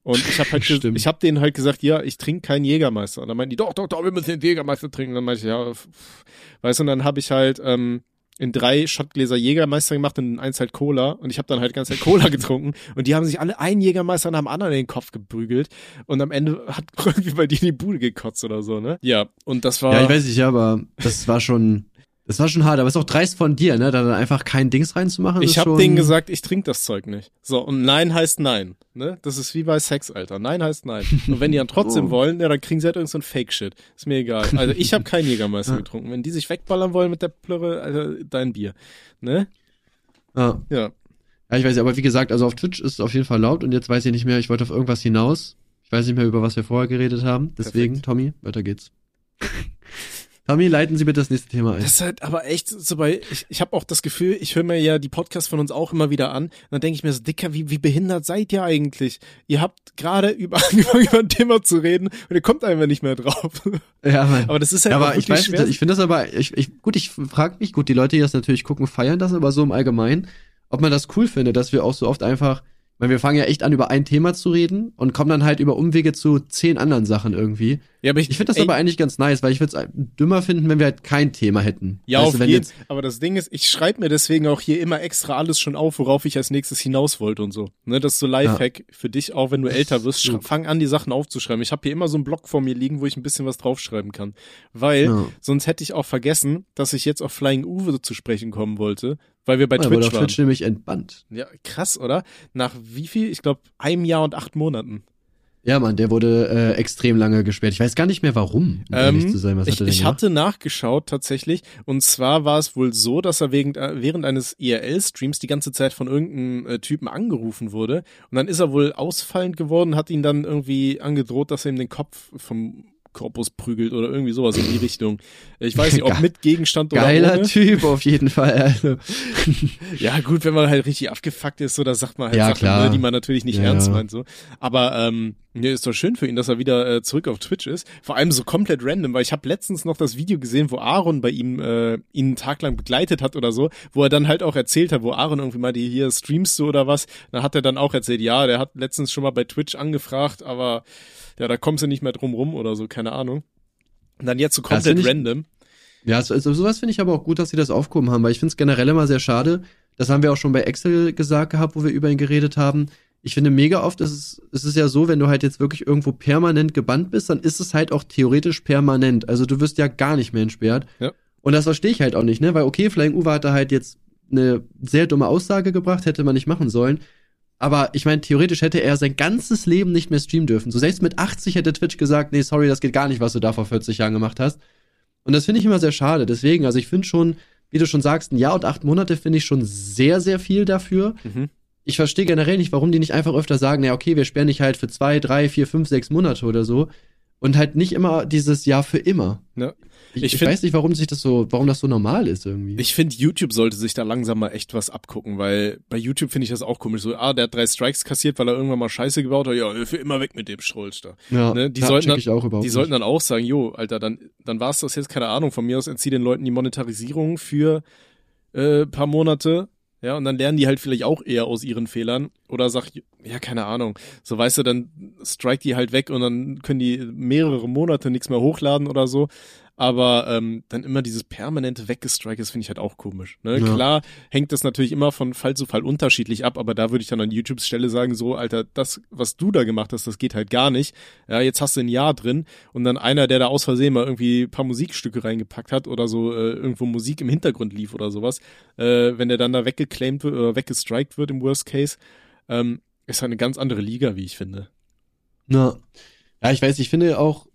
Und ich habe halt,
Stimmt.
ich habe denen halt gesagt, ja, ich trinke keinen Jägermeister. Und dann meinten die, doch, doch, doch, wir müssen den Jägermeister trinken. Und dann meinte ich, ja, weißt du, und dann habe ich halt ähm, in drei Shotgläser Jägermeister gemacht und in eins halt Cola. Und ich habe dann halt die ganze Zeit Cola getrunken. Und die haben sich alle einen Jägermeister nach dem anderen in den Kopf geprügelt. Und am Ende hat irgendwie bei dir die Bude gekotzt oder so, ne? Ja, und das war.
Ja, ich weiß nicht, ja, aber das war schon, das war schon hart. Aber es ist auch dreist von dir, ne? Da dann einfach kein Dings reinzumachen.
Ich habe
schon-
denen gesagt, ich trinke das Zeug nicht. So, und Nein heißt Nein. Ne? Das ist wie bei Sex, Alter. Nein heißt Nein. Und wenn die dann trotzdem
Oh.
wollen, ja, dann kriegen sie halt irgend so ein Fake-Shit. Ist mir egal. Also ich habe keinen Jägermeister
Ja.
getrunken. Wenn die sich wegballern wollen mit der Plörre, Alter, dein Bier. Ne?
Ja.
Ja.
ja, ich weiß nicht, aber wie gesagt, also auf Twitch ist es auf jeden Fall laut und jetzt weiß ich nicht mehr, ich wollte auf irgendwas hinaus. Ich weiß nicht mehr, über was wir vorher geredet haben. Deswegen,
Perfekt.
Tommy, weiter geht's. Tommy, leiten Sie bitte das nächste Thema ein.
Das ist halt aber echt so bei, ich, ich habe auch das Gefühl, ich höre mir ja die Podcasts von uns auch immer wieder an. Und dann denke ich mir so, Dicker, wie, wie behindert seid ihr eigentlich? Ihr habt gerade über, angefangen, über ein Thema zu reden und ihr kommt einfach nicht mehr drauf.
ja, Mann.
Aber das ist halt
Ja,
auch
aber ich weiß,
schwer.
ich finde das aber, ich, ich, gut, ich frage mich, gut, die Leute, die das natürlich gucken, feiern das aber so im Allgemeinen, ob man das cool findet, dass wir auch so oft einfach, weil wir fangen ja echt an, über ein Thema zu reden und kommen dann halt über Umwege zu zehn anderen Sachen irgendwie.
ja, aber
Ich finde das
ey,
aber eigentlich ganz nice, weil ich würde es dümmer finden, wenn wir halt kein Thema hätten.
Ja,
Weißt
auf
du,
jeden
jetzt,
Aber das Ding ist, ich schreibe mir deswegen auch hier immer extra alles schon auf, worauf ich als nächstes hinaus wollte und so. Ne, das ist so Lifehack für dich, auch wenn du älter wirst.
Ja.
Fang an, die Sachen aufzuschreiben. Ich habe hier immer so einen Block vor mir liegen, wo ich ein bisschen was draufschreiben kann. Weil
Ja.
sonst hätte ich auch vergessen, dass ich jetzt auf Flying Uwe zu sprechen kommen wollte, weil wir bei
er wurde
Twitch
auf
waren.
Twitch nämlich entbannt.
Ja, krass, oder? Nach wie viel? Ich glaube, einem Jahr und acht Monaten.
Ja, Mann, der wurde äh, extrem lange gesperrt. Ich weiß gar nicht mehr warum, um ehrlich zu sein. Was
ich
hat denn
ich hatte nachgeschaut tatsächlich und zwar war es wohl so, dass er wegen, äh, während eines IRL-Streams die ganze Zeit von irgendeinem äh, Typen angerufen wurde und dann ist er wohl ausfallend geworden, hat ihn dann irgendwie angedroht, dass er ihm den Kopf vom Korpus prügelt oder irgendwie sowas in die Richtung. Ich weiß nicht, ob mit Gegenstand oder
Geiler
ohne.
Typ auf jeden Fall. Also.
Ja, gut, wenn man halt richtig abgefuckt ist, so, da sagt man halt
Ja,
Sachen,
klar.
Ne, die man natürlich nicht
Ja,
ernst meint, so. Aber, ähm, nee, ist doch schön für ihn, dass er wieder äh, zurück auf Twitch ist. Vor allem so komplett random, weil ich habe letztens noch das Video gesehen, wo Aaron bei ihm äh, ihn einen Tag lang begleitet hat oder so, wo er dann halt auch erzählt hat, wo Aaron irgendwie mal die hier streamst du oder was, dann hat er dann auch erzählt, ja, der hat letztens schon mal bei Twitch angefragt, aber ja, da kommst du nicht mehr drum rum oder so, keine Ahnung. Und dann jetzt so komplett
ich-
random.
Ja, so, sowas finde ich aber auch gut, dass sie das aufgehoben haben, weil ich finde es generell immer sehr schade. Das haben wir auch schon bei Excel gesagt gehabt, wo wir über ihn geredet haben. Ich finde mega oft, ist es, es ist ja so, wenn du halt jetzt wirklich irgendwo permanent gebannt bist, dann ist es halt auch theoretisch permanent. Also du wirst ja gar nicht mehr entsperrt.
Ja.
Und das verstehe ich halt auch nicht, ne? Weil okay, Flying Uwe hat da halt jetzt eine sehr dumme Aussage gebracht, hätte man nicht machen sollen. Aber ich meine, theoretisch hätte er sein ganzes Leben nicht mehr streamen dürfen. So selbst mit 80 hätte Twitch gesagt, nee, sorry, das geht gar nicht, was du da vor 40 Jahren gemacht hast. Und das finde ich immer sehr schade. Deswegen, also ich finde schon, wie du schon sagst, ein Jahr und acht Monate finde ich schon sehr, sehr viel dafür.
Mhm.
Ich verstehe generell nicht, warum die nicht einfach öfter sagen, na okay, wir sperren dich halt für zwei, drei, vier, fünf, sechs Monate oder so. Und halt nicht immer dieses Jahr für immer.
Ja.
Ich,
Ich
ich,
find-
weiß nicht, warum sich das so, warum das so normal ist irgendwie.
Ich finde, YouTube sollte sich da langsam mal echt was abgucken, weil bei YouTube finde ich das auch komisch. So, ah, der hat drei Strikes kassiert, weil er irgendwann mal Scheiße gebaut hat. Ja, für immer weg mit dem Schrolch da.
ja,
ne, die
ja,
sollten dann-
überhaupt
Die sollten dann auch sagen, jo, Alter, dann, dann war es das jetzt, keine Ahnung, von mir aus entzieh den Leuten die Monetarisierung für äh, paar Monate. Ja, und dann lernen die halt vielleicht auch eher aus ihren Fehlern. Oder sag, ja, keine Ahnung. So, weißt du, dann strike die halt weg und dann können die mehrere Monate nichts mehr hochladen oder so. Aber ähm, dann immer dieses permanente Weggestrike, das finde ich halt auch komisch. Ne?
Ja.
Klar hängt das natürlich immer von Fall zu Fall unterschiedlich ab, aber da würde ich dann an YouTubes Stelle sagen, so, Alter, das, was du da gemacht hast, das geht halt gar nicht. Ja, jetzt hast du ein Jahr drin und dann einer, der da aus Versehen mal irgendwie ein paar Musikstücke reingepackt hat oder so äh, irgendwo Musik im Hintergrund lief oder sowas, äh, wenn der dann da weggeclaimed wird oder weggestrikt wird im Worst Case, ähm, ist halt eine ganz andere Liga, wie ich finde.
Ja. ja, ich weiß, ich finde auch,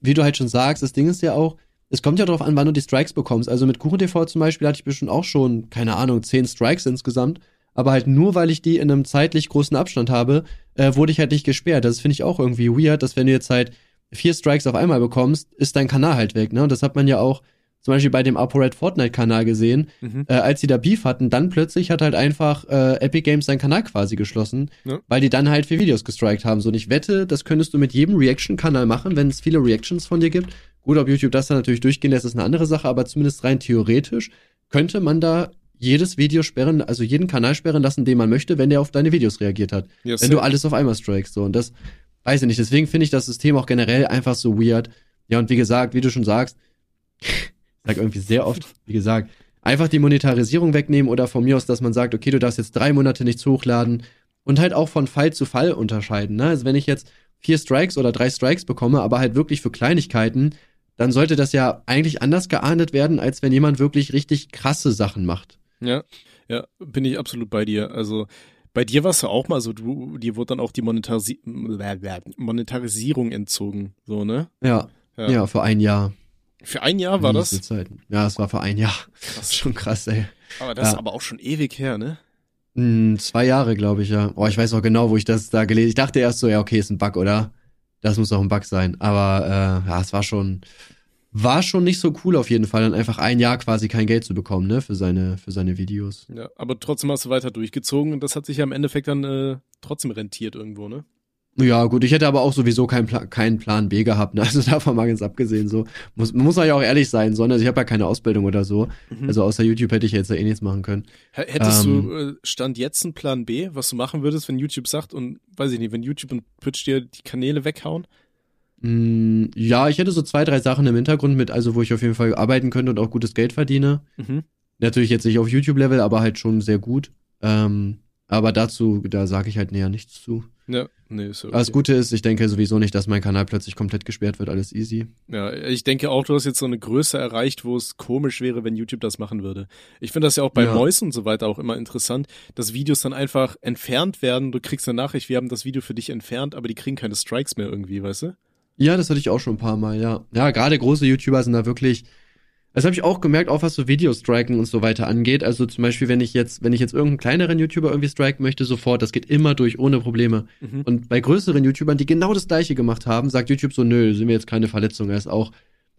wie du halt schon sagst, das Ding ist ja auch, es kommt ja darauf an, wann du die Strikes bekommst. Also mit KuchenTV zum Beispiel hatte ich bestimmt auch schon, keine Ahnung, zehn Strikes insgesamt. Aber halt nur, weil ich die in einem zeitlich großen Abstand habe, äh, wurde ich halt nicht gesperrt. Das finde ich auch irgendwie weird, dass wenn du jetzt halt vier Strikes auf einmal bekommst, ist dein Kanal halt weg. Ne? Und das hat man ja auch zum Beispiel bei dem ApoRed Fortnite-Kanal gesehen,
Mhm.
äh, als sie da Beef hatten, dann plötzlich hat halt einfach äh, Epic Games seinen Kanal quasi geschlossen,
Ja.
weil die dann halt vier Videos gestrikt haben. So, und ich wette, das könntest du mit jedem Reaction-Kanal machen, wenn es viele Reactions von dir gibt. Gut, ob YouTube das dann natürlich durchgehen lässt, ist eine andere Sache, aber zumindest rein theoretisch könnte man da jedes Video sperren, also jeden Kanal sperren lassen, den man möchte, wenn der auf deine Videos reagiert hat.
Ja,
wenn du alles auf einmal strikest, so. Und das weiß ich nicht. Deswegen finde ich das System auch generell einfach so weird. Ja, und wie gesagt, wie du schon sagst, ich sag irgendwie sehr oft, wie gesagt, einfach die Monetarisierung wegnehmen oder von mir aus, dass man sagt, okay, du darfst jetzt drei Monate nichts hochladen und halt auch von Fall zu Fall unterscheiden. Ne? Also wenn ich jetzt vier Strikes oder drei Strikes bekomme, aber halt wirklich für Kleinigkeiten, dann sollte das ja eigentlich anders geahndet werden, als wenn jemand wirklich richtig krasse Sachen macht.
Ja, ja, bin ich absolut bei dir. Also bei dir war es ja auch mal so, du, dir wurde dann auch die Monetarisi Monetarisierung entzogen, so, ne?
Ja, ja, für ein Jahr.
Für ein Jahr war das?
Zeiten. Ja, es war für ein Jahr. Das
Krass.
ist schon krass, ey.
Aber das ist
Ja.
aber auch schon ewig her, ne?
Hm, zwei Jahre, glaube ich, ja. Oh, ich weiß auch genau, wo ich das da gelesen Ich dachte erst so, ja, okay, ist ein Bug, oder? Das muss doch ein Bug sein. Aber äh, ja, es war schon, war schon nicht so cool auf jeden Fall, dann einfach ein Jahr quasi kein Geld zu bekommen, ne, für seine, für seine Videos.
Ja, aber trotzdem hast du weiter durchgezogen und das hat sich ja im Endeffekt dann äh, trotzdem rentiert irgendwo, ne?
Ja, gut, ich hätte aber auch sowieso keinen Pla keinen Plan B gehabt, ne? Also davon mal ganz abgesehen, so. Muss, man muss ja auch ehrlich sein, sondern also ich habe ja keine Ausbildung oder so.
Mhm.
Also außer YouTube hätte ich jetzt ja eh nichts machen können.
Hättest
Ähm.
du äh, Stand jetzt einen Plan B, was du machen würdest, wenn YouTube sagt und weiß ich nicht, wenn YouTube und Twitch dir die Kanäle weghauen?
Mm, ja, ich hätte so zwei, drei Sachen im Hintergrund mit, also wo ich auf jeden Fall arbeiten könnte und auch gutes Geld verdiene.
Mhm.
Natürlich jetzt nicht auf YouTube-Level, aber halt schon sehr gut. Ähm, aber dazu, da sage ich halt näher nichts zu.
Ja, nee, ist ja
Aber Das
okay.
Gute ist, ich denke sowieso nicht, dass mein Kanal plötzlich komplett gesperrt wird, alles easy.
Ja, ich denke auch, du hast jetzt so eine Größe erreicht, wo es komisch wäre, wenn YouTube das machen würde. Ich finde das ja auch bei
Ja.
Mois und so weiter auch immer interessant, dass Videos dann einfach entfernt werden. Du kriegst eine Nachricht, wir haben das Video für dich entfernt, aber die kriegen keine Strikes mehr irgendwie, weißt du?
Ja, das hatte ich auch schon ein paar Mal, ja. Ja, gerade große YouTuber sind da wirklich. Das habe ich auch gemerkt, auch was so Videostriken und so weiter angeht. Also zum Beispiel, wenn ich jetzt, wenn ich jetzt irgendeinen kleineren YouTuber irgendwie striken möchte, sofort, das geht immer durch, ohne Probleme.
Mhm.
Und bei größeren YouTubern, die genau das gleiche gemacht haben, sagt YouTube so, nö, sind wir jetzt keine Verletzung. Er ist auch.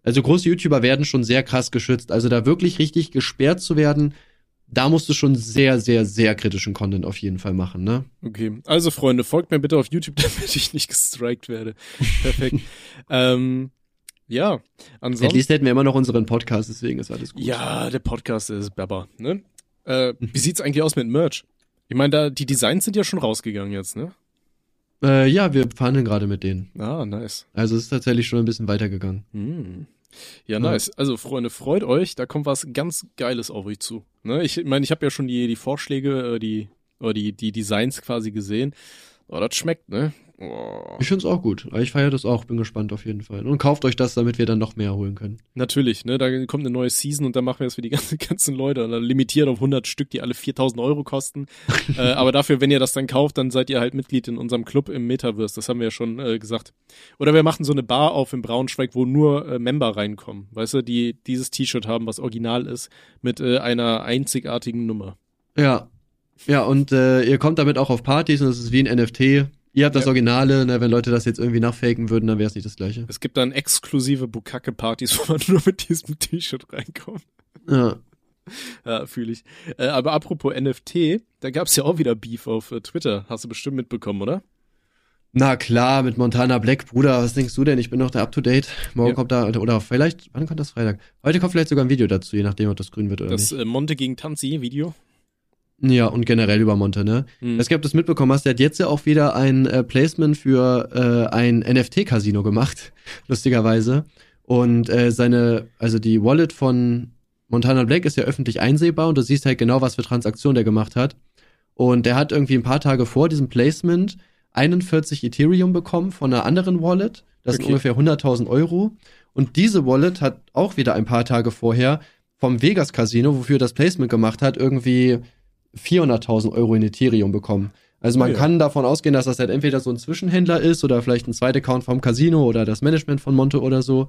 Also große YouTuber werden schon sehr krass geschützt. Also da wirklich richtig gesperrt zu werden, da musst du schon sehr, sehr, sehr kritischen Content auf jeden Fall machen, ne?
Okay, also Freunde, folgt mir bitte auf YouTube, damit ich nicht gestrikt werde. Perfekt. ähm, ja,
At
ansonsten.
least hätten wir immer noch unseren Podcast, deswegen ist alles gut.
Ja, der Podcast ist Baba, ne? Äh, wie sieht's eigentlich aus mit Merch? Ich meine, da die Designs sind ja schon rausgegangen jetzt, ne?
Äh, ja, wir verhandeln gerade mit denen.
Ah, nice.
Also es ist tatsächlich schon ein bisschen weitergegangen.
Hm. Ja, nice. Also, Freunde, freut euch, da kommt was ganz Geiles auf euch zu. Ne? Ich meine, ich habe ja schon die, die Vorschläge, äh, die, oder die, die Designs quasi gesehen. Oh, das schmeckt, ne? Oh.
Ich find's auch gut. Ich feiere das auch, bin gespannt auf jeden Fall. Und kauft euch das, damit wir dann noch mehr holen können.
Natürlich, ne? Da kommt eine neue Season und dann machen wir das für die ganzen, ganzen Leute. Und dann limitiert auf 100 Stück, die alle 4000 Euro kosten. äh, aber dafür, wenn ihr das dann kauft, dann seid ihr halt Mitglied in unserem Club im Metaverse. Das haben wir ja schon äh, gesagt. Oder wir machen so eine Bar auf in Braunschweig, wo nur äh, Member reinkommen. Weißt du, die dieses T-Shirt haben, was original ist, mit äh, einer einzigartigen Nummer.
Ja. Ja, und äh, ihr kommt damit auch auf Partys und es ist wie ein NFT. Ihr habt das
Ja.
Originale, ne, wenn Leute das jetzt irgendwie nachfaken würden, dann wäre es nicht das gleiche.
Es gibt dann exklusive Bukake-Partys, wo man nur mit diesem T-Shirt reinkommt.
Ja.
Ja, fühle ich. Äh, aber apropos NFT, da gab's ja auch wieder Beef auf äh, Twitter. Hast du bestimmt mitbekommen, oder?
Na klar, mit Montana Black, Bruder, was denkst du denn? Ich bin noch da up to date. Morgen
Ja.
kommt da, oder vielleicht, wann kommt das Freitag? Heute kommt vielleicht sogar ein Video dazu, je nachdem, ob das grün wird oder
Das
nicht.
äh, Monte gegen Tanzi-Video.
Ja, und generell über Monte, ne?
Hm.
Ich weiß gar nicht, ob du das mitbekommen hast, der hat jetzt ja auch wieder ein äh, Placement für äh, ein NFT-Casino gemacht, lustigerweise. Und äh, seine, also die Wallet von Montana Black ist ja öffentlich einsehbar und du siehst halt genau, was für Transaktionen der gemacht hat. Und der hat irgendwie ein paar Tage vor diesem Placement 41 Ethereum bekommen von einer anderen Wallet. Das okay. sind ungefähr 100.000 Euro. Und diese Wallet hat auch wieder ein paar Tage vorher vom Vegas Casino, wofür das Placement gemacht hat, irgendwie 400.000 Euro in Ethereum bekommen. Also man oh ja. kann davon ausgehen, dass das halt entweder so ein Zwischenhändler ist oder vielleicht ein zweiter Account vom Casino oder das Management von Monte oder so.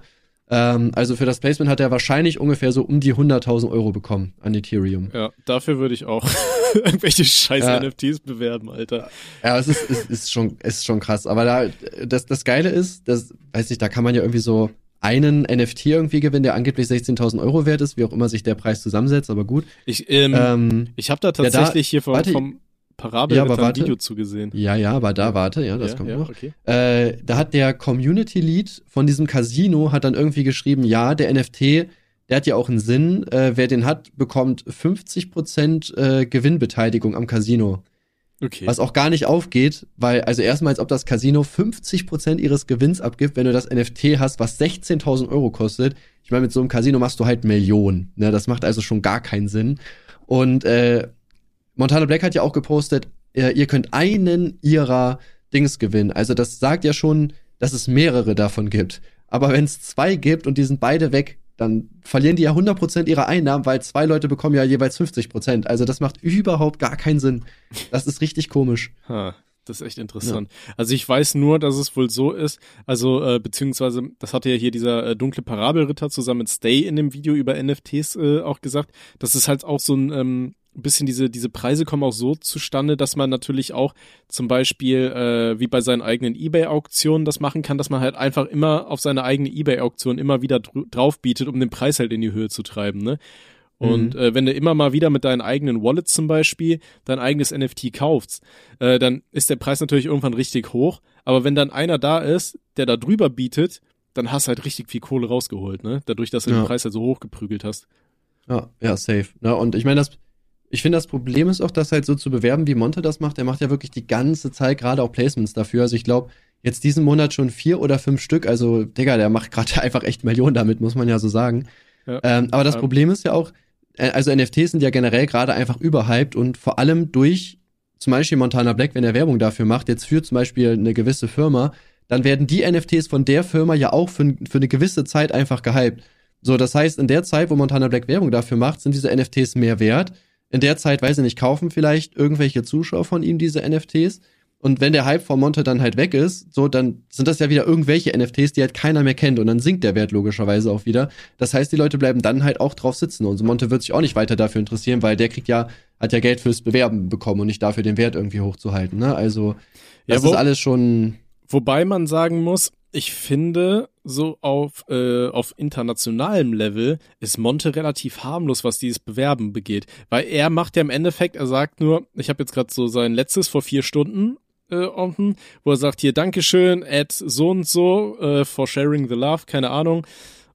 Ähm, also für das Placement hat er wahrscheinlich ungefähr so um die 100.000 Euro bekommen an Ethereum.
Ja, dafür würde ich auch irgendwelche scheiß ja. NFTs bewerben, Alter.
Ja, es ist, ist, ist, schon, ist schon krass. Aber da, das, das Geile ist, das, weiß ich, da kann man ja irgendwie so einen NFT irgendwie gewinnen, der angeblich 16.000 Euro wert ist, wie auch immer sich der Preis zusammensetzt, aber gut.
Ich, ähm, ähm ich habe da tatsächlich ja, da, hier vom, warte, vom Parabel ja, aber warte, Video zugesehen.
Ja, ja, aber da warte, ja, das ja, kommt ja, noch. Okay. Äh, da hat der Community Lead von diesem Casino hat dann irgendwie geschrieben, ja, der NFT, der hat ja auch einen Sinn. Äh, wer den hat, bekommt 50% äh, Gewinnbeteiligung am Casino. Okay. Was auch gar nicht aufgeht, weil, also erstmal, als ob das Casino 50% ihres Gewinns abgibt, wenn du das NFT hast, was 16.000 Euro kostet. Ich meine, mit so einem Casino machst du halt Millionen. Ne? Das macht also schon gar keinen Sinn. Und äh, Montana Black hat ja auch gepostet, äh, ihr könnt einen ihrer Dings gewinnen. Also das sagt ja schon, dass es mehrere davon gibt. Aber wenn es zwei gibt und die sind beide weg, dann verlieren die ja 100% ihrer Einnahmen, weil zwei Leute bekommen ja jeweils 50%. Also das macht überhaupt gar keinen Sinn. Das ist richtig komisch.
Ha, das ist echt interessant. Ja. Also ich weiß nur, dass es wohl so ist, also äh, beziehungsweise, das hatte ja hier dieser äh, dunkle Parabelritter zusammen mit Stay in dem Video über NFTs äh, auch gesagt, dass es halt auch so ein ähm, ein bisschen diese, diese Preise kommen auch so zustande, dass man natürlich auch zum Beispiel äh, wie bei seinen eigenen Ebay-Auktionen das machen kann, dass man halt einfach immer auf seine eigene Ebay-Auktion immer wieder drauf bietet, um den Preis halt in die Höhe zu treiben, ne? Und mhm. äh, wenn du immer mal wieder mit deinen eigenen Wallets zum Beispiel dein eigenes NFT kaufst, äh, dann ist der Preis natürlich irgendwann richtig hoch. Aber wenn dann einer da ist, der da drüber bietet, dann hast du halt richtig viel Kohle rausgeholt, ne? Dadurch, dass du ja. den Preis halt so hoch geprügelt hast.
Ja, ja, safe. Ja, und ich meine, das, ich finde, das Problem ist auch, das halt so zu bewerben, wie Monte das macht. Er macht ja wirklich die ganze Zeit gerade auch Placements dafür. Also ich glaube, jetzt diesen Monat schon vier oder fünf Stück. Also, Digga, der macht gerade einfach echt Millionen damit, muss man ja so sagen. Ja. Ähm, aber das ähm. Problem ist ja auch, äh, also NFTs sind ja generell gerade einfach überhyped und vor allem durch zum Beispiel Montana Black, wenn er Werbung dafür macht, jetzt für zum Beispiel eine gewisse Firma, dann werden die NFTs von der Firma ja auch für, für eine gewisse Zeit einfach gehypt. So, das heißt, in der Zeit, wo Montana Black Werbung dafür macht, sind diese NFTs mehr wert in der Zeit, weiß ich nicht, kaufen vielleicht irgendwelche Zuschauer von ihm diese NFTs. Und wenn der Hype von Monte dann halt weg ist, so, dann sind das ja wieder irgendwelche NFTs, die halt keiner mehr kennt und dann sinkt der Wert logischerweise auch wieder. Das heißt, die Leute bleiben dann halt auch drauf sitzen und so Monte wird sich auch nicht weiter dafür interessieren, weil der kriegt ja, hat ja Geld fürs Bewerben bekommen und nicht dafür den Wert irgendwie hochzuhalten, ne? Also, das ja, wo, ist alles schon.
Wobei man sagen muss, ich finde, so auf, äh, auf internationalem Level ist Monte relativ harmlos, was dieses Bewerben begeht. Weil er macht ja im Endeffekt, er sagt nur, ich habe jetzt gerade so sein letztes vor vier Stunden äh, offen, wo er sagt, hier, Dankeschön, add so und so äh, for sharing the love, keine Ahnung.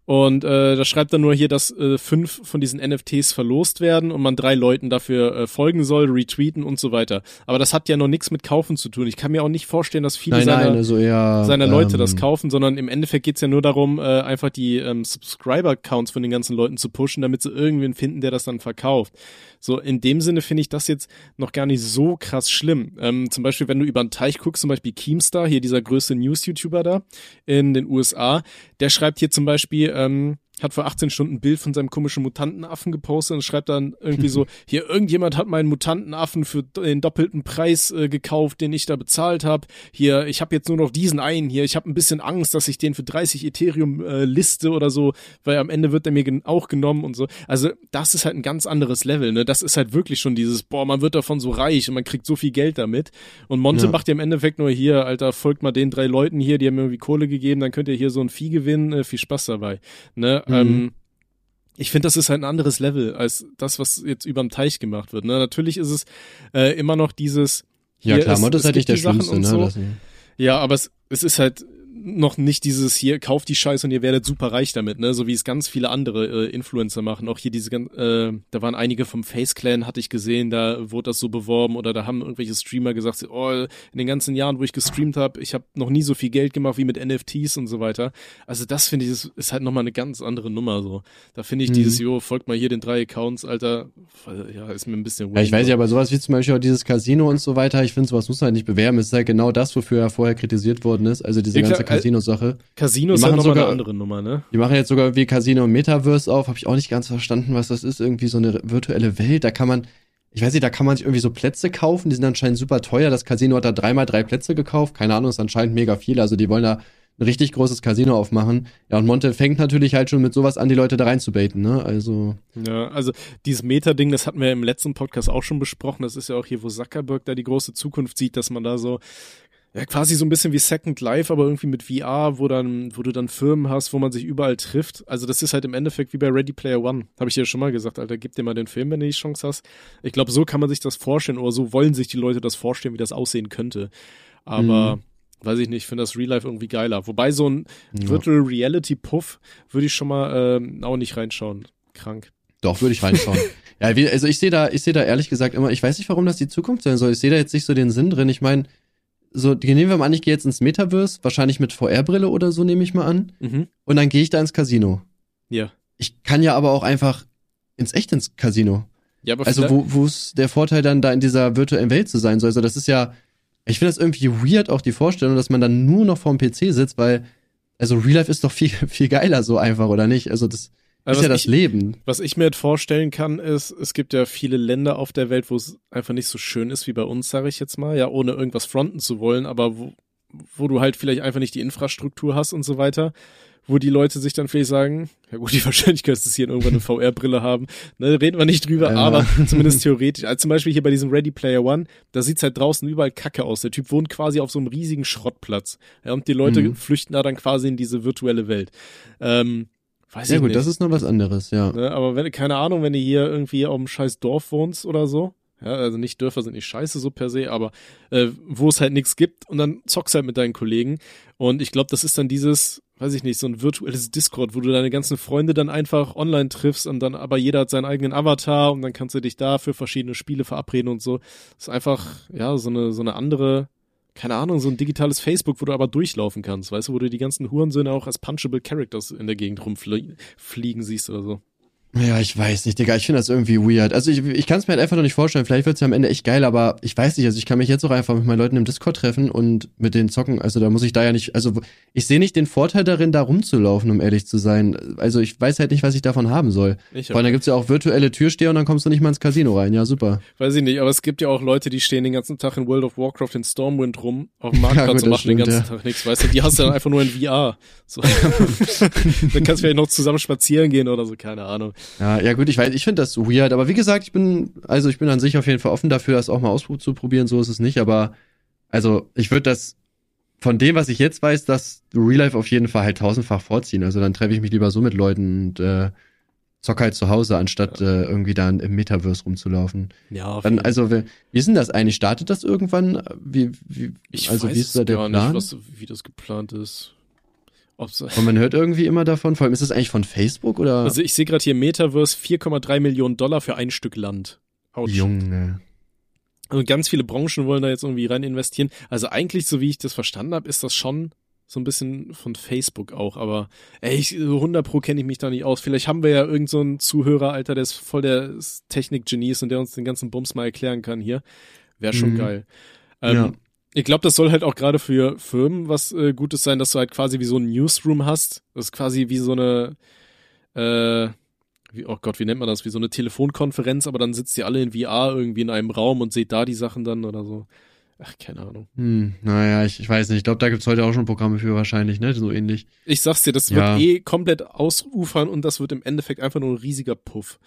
Und äh, da schreibt er nur hier, dass äh, fünf von diesen NFTs verlost werden und man drei Leuten dafür äh, folgen soll, retweeten und so weiter. Aber das hat ja noch nichts mit Kaufen zu tun. Ich kann mir auch nicht vorstellen, dass viele nein, seiner, nein, also eher, seiner Leute ähm, das kaufen, sondern im Endeffekt geht's ja nur darum, äh, einfach die ähm, Subscriber-Counts von den ganzen Leuten zu pushen, damit sie irgendwen finden, der das dann verkauft. So, in dem Sinne finde ich das jetzt noch gar nicht so krass schlimm. Ähm, zum Beispiel, wenn du über einen Teich guckst, zum Beispiel Keemstar, hier dieser größte News-YouTuber da in den USA, der schreibt hier zum Beispiel, ähm, hat vor 18 Stunden ein Bild von seinem komischen Mutantenaffen gepostet und schreibt dann irgendwie so, hier irgendjemand hat meinen Mutantenaffen für den doppelten Preis äh, gekauft, den ich da bezahlt habe. Hier, ich habe jetzt nur noch diesen einen hier. Ich habe ein bisschen Angst, dass ich den für 30 Ethereum äh, liste oder so, weil am Ende wird er mir gen auch genommen und so. Also das ist halt ein ganz anderes Level, ne? Das ist halt wirklich schon dieses, boah, man wird davon so reich und man kriegt so viel Geld damit. Und Monte ja. macht ja im Endeffekt nur hier, Alter, folgt mal den drei Leuten hier, die haben mir irgendwie Kohle gegeben, dann könnt ihr hier so ein Vieh gewinnen, äh, viel Spaß dabei. Ne? Mhm. Ähm, ich finde, das ist halt ein anderes Level als das, was jetzt überm Teich gemacht wird. Ne? Natürlich ist es äh, immer noch dieses.
Ja klar, Mod ist halt nicht der Schlimmste, ne?
So. Ja, aber es, es ist halt noch nicht dieses hier, kauft die Scheiße und ihr werdet super reich damit, ne? So wie es ganz viele andere äh, Influencer machen. Auch hier diese, äh, da waren einige vom Face Clan, hatte ich gesehen, da wurde das so beworben oder da haben irgendwelche Streamer gesagt, oh, in den ganzen Jahren, wo ich gestreamt habe, ich habe noch nie so viel Geld gemacht wie mit NFTs und so weiter. Also das finde ich, ist, ist halt nochmal eine ganz andere Nummer so. Da finde ich mhm. dieses, jo, folgt mal hier den drei Accounts, Alter, ja, ist mir ein bisschen
Ja, ich weiß ja, aber sowas wie zum Beispiel auch dieses Casino und so weiter, ich finde, sowas muss man halt nicht bewerben. Es ist halt genau das, wofür er vorher kritisiert worden ist. Also diese ja, ganze Casino-Sache.
Casino ist ja nochmal eine andere Nummer, ne?
Die machen jetzt sogar wie Casino Metaverse auf. Habe ich auch nicht ganz verstanden, was das ist. Irgendwie so eine virtuelle Welt. Da kann man, ich weiß nicht, da kann man sich irgendwie so Plätze kaufen. Die sind anscheinend super teuer. Das Casino hat da dreimal drei Plätze gekauft. Keine Ahnung, ist anscheinend mega viel. Also die wollen da ein richtig großes Casino aufmachen. Ja, und Monte fängt natürlich halt schon mit sowas an, die Leute da reinzubaiten, ne? Also.
Ja, also dieses Meta-Ding, das hatten wir im letzten Podcast auch schon besprochen. Das ist ja auch hier, wo Zuckerberg da die große Zukunft sieht, dass man da so ja, quasi so ein bisschen wie Second Life, aber irgendwie mit VR, wo dann, wo du dann Firmen hast, wo man sich überall trifft. Also das ist halt im Endeffekt wie bei Ready Player One. Habe ich dir schon mal gesagt, Alter, gib dir mal den Film, wenn du die Chance hast. Ich glaube, so kann man sich das vorstellen oder so wollen sich die Leute das vorstellen, wie das aussehen könnte. Aber mhm. weiß ich nicht, ich finde das Real Life irgendwie geiler. Wobei so ein ja. Virtual Reality Puff würde ich schon mal ähm, auch nicht reinschauen. Krank.
Doch, würde ich reinschauen. ja, also ich sehe da, ich sehe da ehrlich gesagt immer, ich weiß nicht, warum das die Zukunft sein soll. Ich sehe da jetzt nicht so den Sinn drin. Ich meine, so, nehmen wir mal an, ich gehe jetzt ins Metaverse, wahrscheinlich mit VR-Brille oder so, nehme ich mal an. Mhm. Und dann gehe ich da ins Casino.
Ja.
Ich kann ja aber auch einfach ins echt ins Casino. Ja, aber also wo wo ist der Vorteil dann da in dieser virtuellen Welt zu sein soll? Also das ist ja, ich finde das irgendwie weird auch die Vorstellung, dass man dann nur noch vorm PC sitzt, weil also Real Life ist doch viel viel geiler so einfach oder nicht? Also das ist ja das
ich,
Leben.
Was ich mir jetzt vorstellen kann, ist, es gibt ja viele Länder auf der Welt, wo es einfach nicht so schön ist wie bei uns, sage ich jetzt mal, ja, ohne irgendwas fronten zu wollen, aber wo, wo du halt vielleicht einfach nicht die Infrastruktur hast und so weiter, wo die Leute sich dann vielleicht sagen, ja gut, die Wahrscheinlichkeit, dass sie hier irgendwann eine VR-Brille haben, ne, reden wir nicht drüber, ja. aber zumindest theoretisch. Also zum Beispiel hier bei diesem Ready Player One, da sieht's halt draußen überall kacke aus. Der Typ wohnt quasi auf so einem riesigen Schrottplatz. Ja, und die Leute mhm. flüchten da dann quasi in diese virtuelle Welt. Ähm,
Weiß ja gut, nicht. das ist noch was anderes, ja.
Ne, aber wenn, keine Ahnung, wenn du hier irgendwie auf einem scheiß Dorf wohnst oder so, ja, also nicht Dörfer sind nicht scheiße so per se, aber äh, wo es halt nichts gibt und dann zockst halt mit deinen Kollegen. Und ich glaube, das ist dann dieses, weiß ich nicht, so ein virtuelles Discord, wo du deine ganzen Freunde dann einfach online triffst und dann aber jeder hat seinen eigenen Avatar und dann kannst du dich da für verschiedene Spiele verabreden und so. Das ist einfach, ja, so eine, so eine andere keine Ahnung, so ein digitales Facebook, wo du aber durchlaufen kannst, weißt du, wo du die ganzen Hurensöhne auch als punchable Characters in der Gegend rumfliegen siehst oder so.
Ja, ich weiß nicht, Digga. Ich finde das irgendwie weird. Also ich, ich kann es mir halt einfach noch nicht vorstellen. Vielleicht wird es ja am Ende echt geil, aber ich weiß nicht. Also ich kann mich jetzt auch einfach mit meinen Leuten im Discord treffen und mit denen zocken. Also da muss ich da ja nicht. Also ich sehe nicht den Vorteil darin, da rumzulaufen, um ehrlich zu sein. Also ich weiß halt nicht, was ich davon haben soll. Ich Vor allem da gibt's ja auch virtuelle Türsteher und dann kommst du nicht mal ins Casino rein. Ja, super.
Weiß ich nicht, aber es gibt ja auch Leute, die stehen den ganzen Tag in World of Warcraft in Stormwind rum auf dem Marktplatz ja, gut, und machen stimmt, den ganzen ja. Tag nichts. Weißt du, die hast du dann einfach nur in VR. So. dann kannst du vielleicht noch zusammen spazieren gehen oder so, keine Ahnung.
Ja, ja gut, ich weiß, ich finde das weird, aber wie gesagt, ich bin, also ich bin an sich auf jeden Fall offen dafür, das auch mal auszuprobieren, so ist es nicht, aber also ich würde das von dem, was ich jetzt weiß, das Real Life auf jeden Fall halt tausendfach vorziehen. Also dann treffe ich mich lieber so mit Leuten und äh, zock halt zu Hause, anstatt ja. äh, irgendwie dann im Metaverse rumzulaufen. Ja. Dann, also wie, wie ist denn das eigentlich? Startet das irgendwann? Wie, wie,
ich also weiß wie ist da der gar Plan? Nicht, was, wie das geplant ist.
Ob's und man hört irgendwie immer davon, vor allem ist das eigentlich von Facebook oder?
Also ich sehe gerade hier Metaverse 4,3 Millionen Dollar für ein Stück Land.
Ouch. Junge.
Also ganz viele Branchen wollen da jetzt irgendwie rein investieren. Also eigentlich, so wie ich das verstanden habe, ist das schon so ein bisschen von Facebook auch, aber ey, ich, 100 pro kenne ich mich da nicht aus. Vielleicht haben wir ja irgendeinen so Zuhörer, Alter, der ist voll der Technik-Genie ist und der uns den ganzen Bums mal erklären kann hier. Wäre schon mhm. geil. Ähm, ja. Ich glaube, das soll halt auch gerade für Firmen was äh, Gutes sein, dass du halt quasi wie so ein Newsroom hast. Das ist quasi wie so eine, äh, wie, oh Gott, wie nennt man das? Wie so eine Telefonkonferenz, aber dann sitzt ihr alle in VR irgendwie in einem Raum und seht da die Sachen dann oder so. Ach, keine Ahnung.
Hm, naja, ich, ich weiß nicht. Ich glaube, da gibt's heute auch schon Programme für wahrscheinlich, ne? So ähnlich.
Ich sag's dir, das ja. wird eh komplett ausufern und das wird im Endeffekt einfach nur ein riesiger Puff.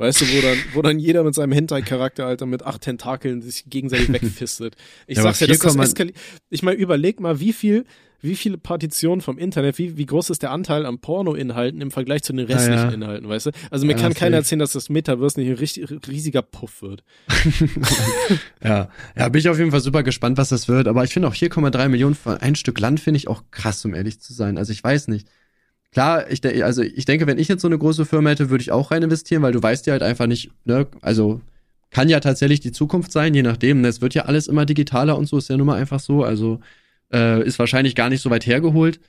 Weißt du, wo dann, wo dann jeder mit seinem Hentai-Charakter, Alter, mit acht Tentakeln sich gegenseitig wegfistet. Ich
Ja,
sag's ja, das
man-
eskaliert. Ich meine, überleg mal, wie viel, wie viele Partitionen vom Internet, wie, wie groß ist der Anteil an Porno-Inhalten im Vergleich zu den restlichen
ja.
Inhalten, weißt du? Also mir
Ja,
kann keiner erzählen, dass das Metaverse nicht ein richtig, riesiger Puff wird.
Ja, ja, bin ich auf jeden Fall super gespannt, was das wird. Aber ich finde auch 4,3 Millionen für ein Stück Land finde ich auch krass, um ehrlich zu sein. Also ich weiß nicht. Klar, ich, de- also ich denke, wenn ich jetzt so eine große Firma hätte, würde ich auch rein investieren, weil du weißt ja halt einfach nicht, ne, also kann ja tatsächlich die Zukunft sein, je nachdem. ne, Es wird ja alles immer digitaler und so, ist ja nun mal einfach so. Also äh, ist wahrscheinlich gar nicht so weit hergeholt.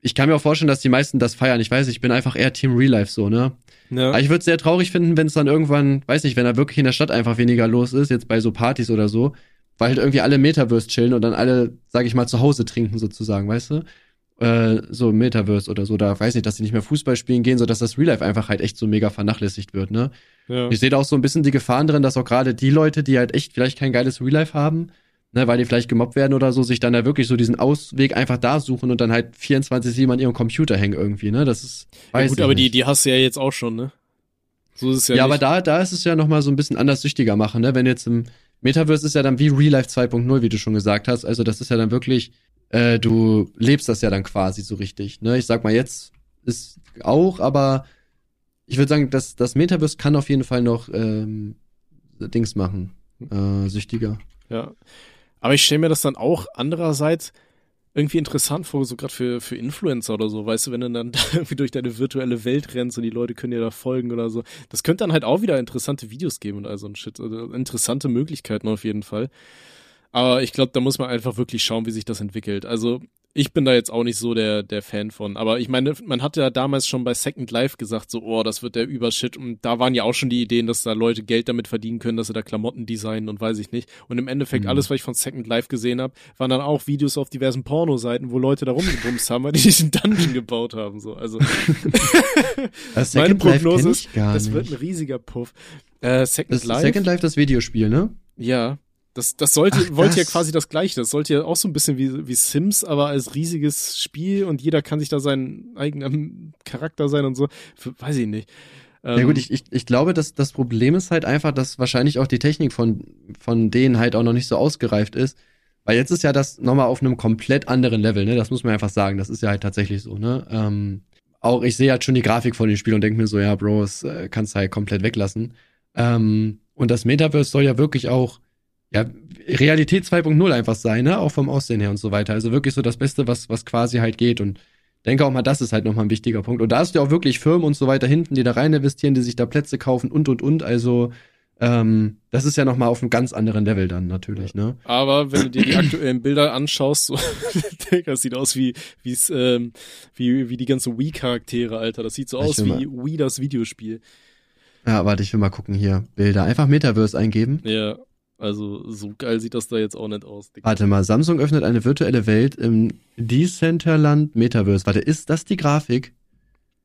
Ich kann mir auch vorstellen, dass die meisten das feiern. Ich weiß, ich bin einfach eher Team Real Life so, ne?
Ja.
Aber ich würde es sehr traurig finden, wenn es dann irgendwann, weiß nicht, wenn da wirklich in der Stadt einfach weniger los ist, jetzt bei so Partys oder so, weil halt irgendwie alle Metaverse chillen und dann alle, sag ich mal, zu Hause trinken sozusagen, weißt du? Äh, so im Metaverse oder so, da weiß nicht, dass sie nicht mehr Fußball spielen gehen, so dass das Real Life einfach halt echt so mega vernachlässigt wird, ne?
ja.
Ich sehe da auch so ein bisschen die Gefahren drin, dass auch gerade die Leute, die halt echt vielleicht kein geiles Real Life haben, ne, weil die vielleicht gemobbt werden oder so, sich dann da wirklich so diesen Ausweg einfach da suchen und dann halt 24-7 an ihrem Computer hängen irgendwie, ne? Das ist, weiß
ja gut, aber
nicht.
die, die hast du ja jetzt auch schon, ne? So ist es ja,
Ja, aber
nicht.
da, da ist es ja nochmal so ein bisschen anders süchtiger machen, ne? Wenn jetzt im Metaverse ist ja dann wie Real Life 2.0, wie du schon gesagt hast. Also das ist ja dann wirklich, äh, du lebst das ja dann quasi so richtig, ne? Ich sag mal, jetzt ist auch, aber ich würde sagen, das, das Metaverse kann auf jeden Fall noch ähm, Dings machen. Äh, süchtiger.
Ja. Aber ich stelle mir das dann auch andererseits irgendwie interessant vor, so gerade für, für Influencer oder so, weißt du, wenn du dann da irgendwie durch deine virtuelle Welt rennst und die Leute können dir da folgen oder so. Das könnte dann halt auch wieder interessante Videos geben und all so ein Shit. Also interessante Möglichkeiten auf jeden Fall. Aber ich glaube, da muss man einfach wirklich schauen, wie sich das entwickelt. Also ich bin da jetzt auch nicht so der, der Fan von. Aber ich meine, man hatte ja damals schon bei Second Life gesagt, so, oh, das wird der Übershit. Und da waren ja auch schon die Ideen, dass da Leute Geld damit verdienen können, dass sie da Klamotten designen und weiß ich nicht. Und im Endeffekt,
Mhm.
alles, was ich von Second Life gesehen habe, waren dann auch Videos auf diversen Pornoseiten, wo Leute da rumgebumst haben, weil die diesen Dungeon gebaut haben. So. Also meine Prognose ist, das wird ein riesiger Puff. Äh, Second
das
Life.
Second Life, das Videospiel, ne?
Ja. Das, das sollte,
Ach,
wollte ja
das.
quasi das Gleiche. Das sollte ja auch so ein bisschen wie, wie Sims, aber als riesiges Spiel und jeder kann sich da seinen eigenen Charakter sein und so. Weiß ich nicht. Ähm,
Ja gut, ich, ich, ich glaube, dass das Problem ist halt einfach, dass wahrscheinlich auch die Technik von, von denen halt auch noch nicht so ausgereift ist. Weil jetzt ist ja das nochmal auf einem komplett anderen Level, ne? Das muss man einfach sagen. Das ist ja halt tatsächlich so, ne? Ähm, auch ich sehe halt schon die Grafik von dem Spiel und denke mir so, ja, Bro, das äh, kannst du halt komplett weglassen. Ähm, und das Metaverse soll ja wirklich auch, ja, Realität 2.0 einfach sein, ne? Auch vom Aussehen her und so weiter. Also wirklich so das Beste, was, was quasi halt geht. Und denke auch mal, das ist halt nochmal ein wichtiger Punkt. Und da hast du ja auch wirklich Firmen und so weiter hinten, die da rein investieren, die sich da Plätze kaufen und und und. Also ähm, das ist ja nochmal auf einem ganz anderen Level dann natürlich, ne?
Aber wenn du dir die aktuellen Bilder anschaust, so, das sieht aus wie, wie's, ähm, wie, wie die ganzen Wii-Charaktere, Alter. Das sieht so
Ich
aus wie Wii, das Videospiel.
Ja, warte, ich will mal gucken hier. Bilder. Einfach Metaverse eingeben.
Ja, also so geil sieht das da jetzt auch nicht aus. Digga.
Warte mal, Samsung öffnet eine virtuelle Welt im Decentraland Metaverse. Warte, ist das die Grafik?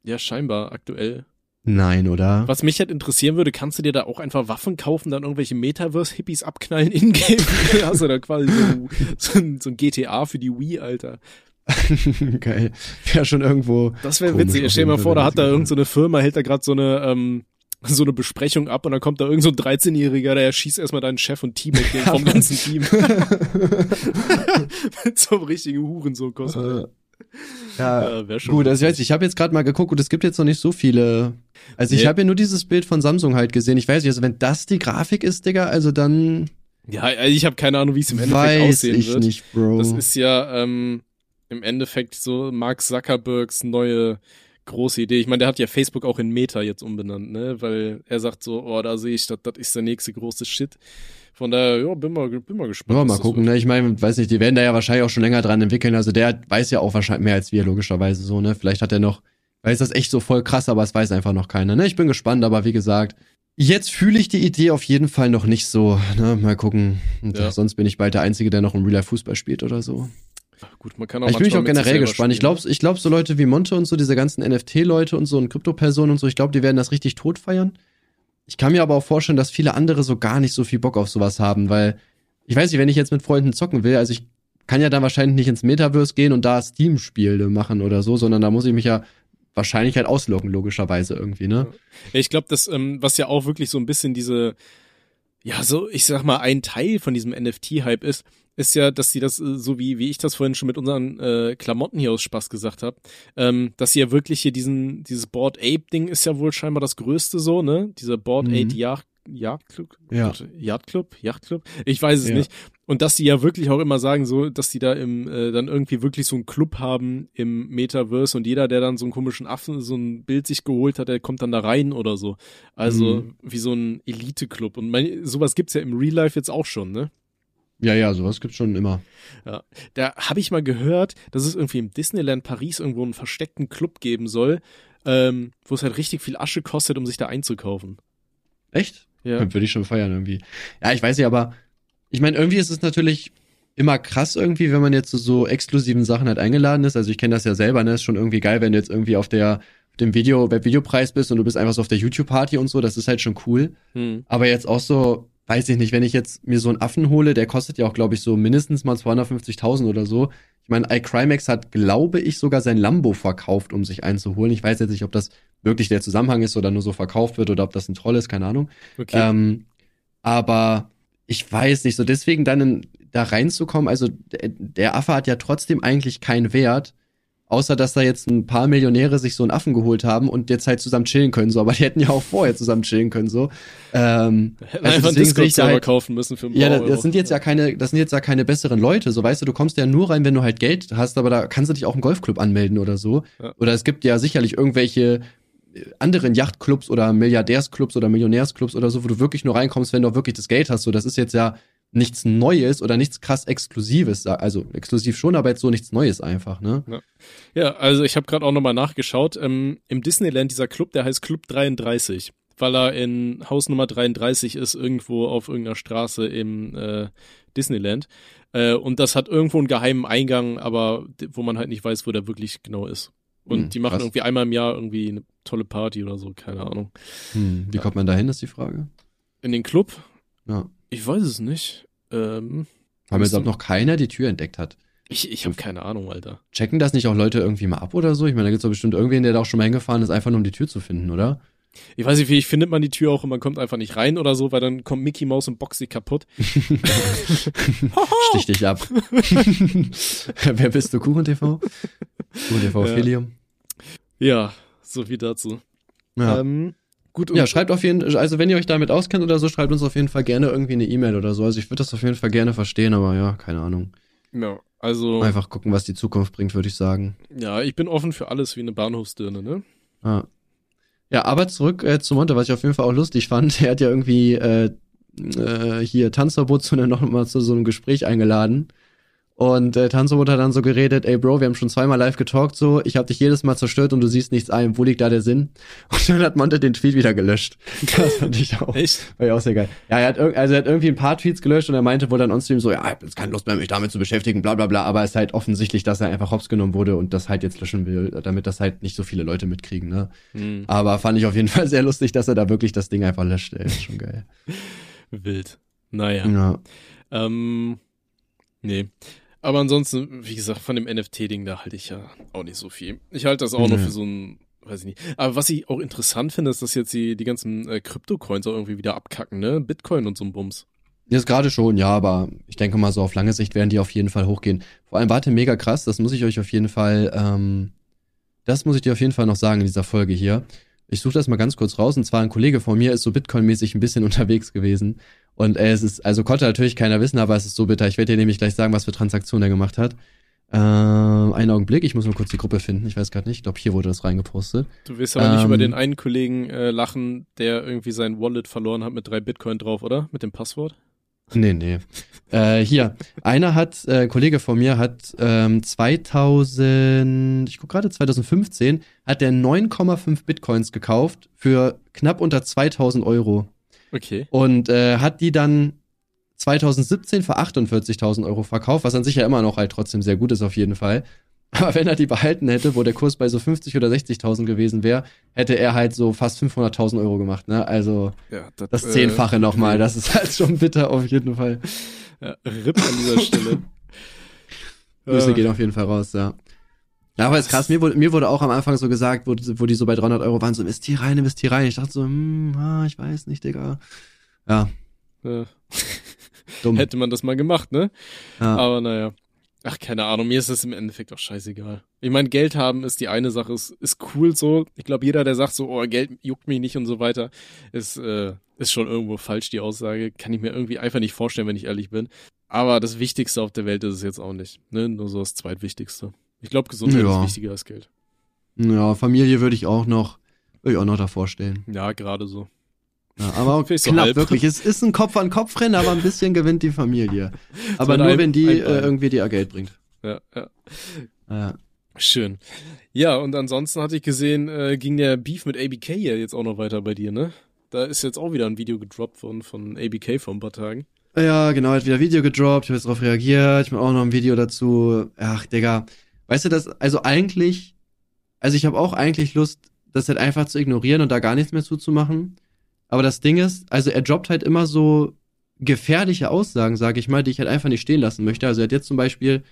Ja, scheinbar aktuell.
Nein, oder?
Was mich halt interessieren würde, kannst du dir da auch einfach Waffen kaufen, dann irgendwelche Metaverse-Hippies abknallen in-game? Hast du da quasi so, so, ein, so ein GTA für die Wii, Alter.
Geil. Wäre schon irgendwo.
Das wäre witzig.
auf
Stell dir mal vor, da hat da irgendeine so eine Firma, hält da gerade so eine, ähm, so eine Besprechung ab und dann kommt da irgend so ein 13-Jähriger, der schießt erstmal deinen Chef und Team den vom ganzen Team. Mit so einem richtigen Hurensohn-Kostüm.
Äh, ja,
schon
gut, also ich weiß, ich habe jetzt gerade mal geguckt und es gibt jetzt noch nicht so viele. Also ich
Nee.
habe ja nur dieses Bild von Samsung halt gesehen. Ich weiß nicht, also wenn das die Grafik ist, Digga, also dann
Ja, ich habe keine Ahnung, wie es im Endeffekt aussehen
ich
wird.
nicht, Bro.
Das ist ja ähm, im Endeffekt so Mark Zuckerbergs neue große Idee. Ich meine, der hat ja Facebook auch in Meta jetzt umbenannt, ne? Weil er sagt so, oh, da sehe ich, das, das ist der nächste große Shit. Von daher, ja, bin mal, bin mal gespannt.
Ja, mal gucken, ne? Ich meine, weiß nicht, die werden da ja wahrscheinlich auch schon länger dran entwickeln. Also der weiß ja auch wahrscheinlich mehr als wir, logischerweise so, ne? Vielleicht hat er noch, weiß das echt so voll krass, aber es weiß einfach noch keiner, ne? Ich bin gespannt, aber wie gesagt, jetzt fühle ich die Idee auf jeden Fall noch nicht so, ne? Mal gucken.
Ja.
sonst bin ich bald der Einzige, der noch im Real Life Fußball spielt oder so.
Gut, man kann auch
ich bin mich
manchmal
auch generell gespannt. Ich glaube, ich glaub, so Leute wie Monte und so, diese ganzen NFT-Leute und so und Krypto-Personen und so, ich glaube, die werden das richtig tot feiern. Ich kann mir aber auch vorstellen, dass viele andere so gar nicht so viel Bock auf sowas haben, weil ich weiß nicht, wenn ich jetzt mit Freunden zocken will, also ich kann ja dann wahrscheinlich nicht ins Metaverse gehen und da Steam-Spiele machen oder so, sondern da muss ich mich ja wahrscheinlich halt auslocken, logischerweise irgendwie, ne?
Ja, ich glaube, das, ähm, was ja auch wirklich so ein bisschen diese, ja, so, ich sag mal, ein Teil von diesem NFT-Hype ist, ist ja, dass sie das, äh, so wie, wie ich das vorhin schon mit unseren äh, Klamotten hier aus Spaß gesagt habe, ähm, dass sie ja wirklich hier diesen, dieses Board Ape-Ding ist ja wohl scheinbar das größte so, ne? Dieser Board
Mhm.
Ape Yacht, Yachtclub?
Ja.
Yachtclub? Yachtclub? Ich weiß es
Ja.
nicht. Und dass die ja wirklich auch immer sagen, so, dass die da im, äh, dann irgendwie wirklich so einen Club haben im Metaverse und jeder, der dann so einen komischen Affen, so ein Bild sich geholt hat, der kommt dann da rein oder so. Also
Mhm.
wie so ein Elite-Club. Und mein, sowas gibt's ja im Real Life jetzt auch schon, ne?
Ja, ja, sowas gibt's schon immer.
Da habe ich mal gehört, dass es irgendwie im Disneyland Paris irgendwo einen versteckten Club geben soll, ähm, wo es halt richtig viel Asche kostet, um sich da einzukaufen.
Echt?
Ja.
Würde ich schon feiern irgendwie. Ja, ich weiß nicht, aber ich meine, irgendwie ist es natürlich immer krass irgendwie, wenn man jetzt zu so exklusiven Sachen halt eingeladen ist. Also ich kenne das ja selber, ne? Ist schon irgendwie geil, wenn du jetzt irgendwie auf der auf dem Video, Webvideopreis bist und du bist einfach so auf der YouTube-Party und so, das ist halt schon cool.
Hm.
Aber jetzt auch so, weiß ich nicht, wenn ich jetzt mir so einen Affen hole, der kostet ja auch, glaube ich, so mindestens mal 250.000 oder so. Ich meine, iCrimex hat, glaube ich, sogar sein Lambo verkauft, um sich einzuholen. Ich weiß jetzt nicht, ob das wirklich der Zusammenhang ist oder nur so verkauft wird oder ob das ein Troll ist, keine Ahnung.
Okay.
Ähm, aber ich weiß nicht, so deswegen dann in, da reinzukommen, also der, der Affe hat ja trotzdem eigentlich keinen Wert, außer dass da jetzt ein paar Millionäre sich so einen Affen geholt haben und jetzt halt zusammen chillen können, so, aber die hätten ja auch vorher zusammen chillen können, so. Ähm, also
einfach
deswegen sehe ich da
Discord-Server
halt,
kaufen müssen für ein
ja, das, das sind jetzt ja keine, das sind jetzt ja keine besseren Leute, so weißt du, du kommst ja nur rein, wenn du halt Geld hast, aber da kannst du dich auch im Golfclub anmelden oder so.
Ja.
Oder es gibt ja sicherlich irgendwelche äh, anderen Yachtclubs oder Milliardärsclubs oder Millionärsclubs oder so, wo du wirklich nur reinkommst, wenn du auch wirklich das Geld hast. So, das ist jetzt ja nichts Neues oder nichts krass Exklusives. Also exklusiv schon, aber jetzt so nichts Neues einfach, ne?
Ja, also ich habe gerade auch nochmal nachgeschaut. Ähm, Im Disneyland, dieser Club, der heißt Club 33, weil er in Haus Nummer 33 ist, irgendwo auf irgendeiner Straße im äh, Disneyland. Äh, und das hat irgendwo einen geheimen Eingang, aber wo man halt nicht weiß, wo der wirklich genau ist. Und
Hm,
die machen
krass.
irgendwie einmal im Jahr irgendwie eine tolle Party oder so, keine Ahnung.
Hm, wie kommt man da hin, ist die Frage.
In den Club?
Ja.
Ich weiß es nicht. Ähm,
Weil mir auch noch keiner die Tür entdeckt hat.
ich ich habe keine Ahnung, Alter.
Checken das nicht auch Leute irgendwie mal ab oder so? Ich meine, da gibt's doch bestimmt irgendwen, der da auch schon mal hingefahren ist, einfach nur um die Tür zu finden, oder?
Ich weiß nicht, wie findet man die Tür auch und man kommt einfach nicht rein oder so, weil dann kommt Mickey Mouse und sie kaputt.
Stich dich ab. Wer bist du? Kuchen TV? Kuchen TV
Ja.
Filium.
Ja, so wie dazu.
Ja.
Ähm, gut,
ja, schreibt auf jeden also wenn ihr euch damit auskennt oder so, schreibt uns auf jeden Fall gerne irgendwie eine E-Mail oder so. Also ich würde das auf jeden Fall gerne verstehen, aber ja, keine Ahnung.
ja, also,
Einfach gucken, was die Zukunft bringt, würde ich sagen.
ja, ich bin offen für alles wie eine Bahnhofsdirne, ne?
Ja, ja aber zurück äh, zu Monte, was ich auf jeden Fall auch lustig fand. Er hat ja irgendwie äh, äh, hier Tanzverbot zu noch mal zu so einem Gespräch eingeladen. Und äh, Tanzverbot hat dann so geredet, ey Bro, wir haben schon zweimal live getalkt so, ich habe dich jedes Mal zerstört und du siehst nichts ein, wo liegt da der Sinn? Und dann hat Monte den Tweet wieder gelöscht. Das fand ich auch.
Echt?
War ja auch sehr geil. Ja, er hat, also er hat irgendwie ein paar Tweets gelöscht und er meinte wohl dann onstream so, ja, ich hab jetzt keine Lust mehr, mich damit zu beschäftigen, bla bla bla, aber es ist halt offensichtlich, dass er einfach hops genommen wurde und das halt jetzt löschen will, damit das halt nicht so viele Leute mitkriegen, ne?
Hm,
Aber fand ich auf jeden Fall sehr lustig, dass er da wirklich das Ding einfach löscht, ey. Ist schon geil.
wild. Naja.
Ja.
Ähm, nee. Aber ansonsten, wie gesagt, von dem NFT-Ding, da halte ich ja auch nicht so viel. Ich halte das auch nur
Nee.
für so ein, weiß ich nicht. Aber was ich auch interessant finde, ist, dass jetzt die, die ganzen äh, Krypto-Coins auch irgendwie wieder abkacken, ne? Bitcoin und so ein Bums.
Jetzt gerade schon, ja, aber ich denke mal, so auf lange Sicht werden die auf jeden Fall hochgehen. Vor allem, warte, mega krass, das muss ich euch auf jeden Fall, ähm, das muss ich dir auf jeden Fall noch sagen in dieser Folge hier. Ich suche das mal ganz kurz raus, und zwar ein Kollege von mir ist so Bitcoin-mäßig ein bisschen unterwegs gewesen. Und äh, es ist, also konnte natürlich keiner wissen, aber es ist so bitter. Ich werde dir nämlich gleich sagen, was für Transaktionen er gemacht hat. Ähm, einen Augenblick, ich muss nur kurz die Gruppe finden. Ich weiß gerade nicht, ich glaube, hier wurde das reingepostet.
Du wirst aber nicht
Ähm,
über den einen Kollegen äh, lachen, der irgendwie sein Wallet verloren hat mit drei Bitcoin drauf, oder? Mit dem Passwort?
Nee, nee. äh, hier, einer hat, äh, ein Kollege von mir hat ähm, 2000, ich guck gerade, 2015, hat der 9,5 Bitcoins gekauft für knapp unter 2000 Euro
Okay.
und äh, hat die dann 2017 für 48.000 Euro verkauft, was an sich ja immer noch halt trotzdem sehr gut ist auf jeden Fall. Aber wenn er die behalten hätte, wo der Kurs bei so 50 oder 60.000 gewesen wäre, hätte er halt so fast 500.000 Euro gemacht, ne? Also
Ja,
das
äh,
Zehnfache nochmal, das ist halt schon bitter auf jeden Fall.
Ja, RIP an dieser Stelle.
Grüße
Äh,
gehen auf jeden Fall raus, ja. Ja, aber ist krass, mir wurde, mir wurde auch am Anfang so gesagt, wo, wo die so bei 300 Euro waren, so investier rein, investier rein. Ich dachte so, hm, ah, ich weiß nicht, Digga. Ja.
Ja.
Dumm.
Hätte man das mal gemacht, ne?
Ja.
Aber naja. Ach, keine Ahnung, mir ist es im Endeffekt auch scheißegal. Ich meine, Geld haben ist die eine Sache, ist, ist cool so. Ich glaube, jeder, der sagt so, oh, Geld juckt mich nicht und so weiter, ist, äh, ist schon irgendwo falsch, die Aussage. Kann ich mir irgendwie einfach nicht vorstellen, wenn ich ehrlich bin. Aber das Wichtigste auf der Welt ist es jetzt auch nicht. Ne? Nur so das Zweitwichtigste. Ich glaube, Gesundheit
Ja.
ist wichtiger als Geld.
ja, Familie würde ich auch noch, würde ich auch noch davor stellen.
Ja, gerade so.
Ja, aber
so
knapp,
halb.
wirklich. Es ist ein Kopf-an-Kopf-Rennen, aber ein bisschen gewinnt die Familie. Aber
So
nur,
ein-
wenn die äh, irgendwie dir Geld bringt.
Ja, ja.
Ja.
Schön. Ja, und ansonsten hatte ich gesehen, äh, ging der Beef mit ABK ja jetzt auch noch weiter bei dir, ne? Da ist jetzt auch wieder ein Video gedroppt worden von ABK vor ein paar Tagen.
Ja, genau, hat wieder Video gedroppt, ich habe jetzt darauf reagiert, ich mache auch noch ein Video dazu. Ach, Digga. Weißt du das, also eigentlich, also ich habe auch eigentlich Lust, das halt einfach zu ignorieren und da gar nichts mehr zuzumachen. Aber das Ding ist, also er droppt halt immer so gefährliche Aussagen, sage ich mal, die ich halt einfach nicht stehen lassen möchte. Also er hat jetzt zum Beispiel,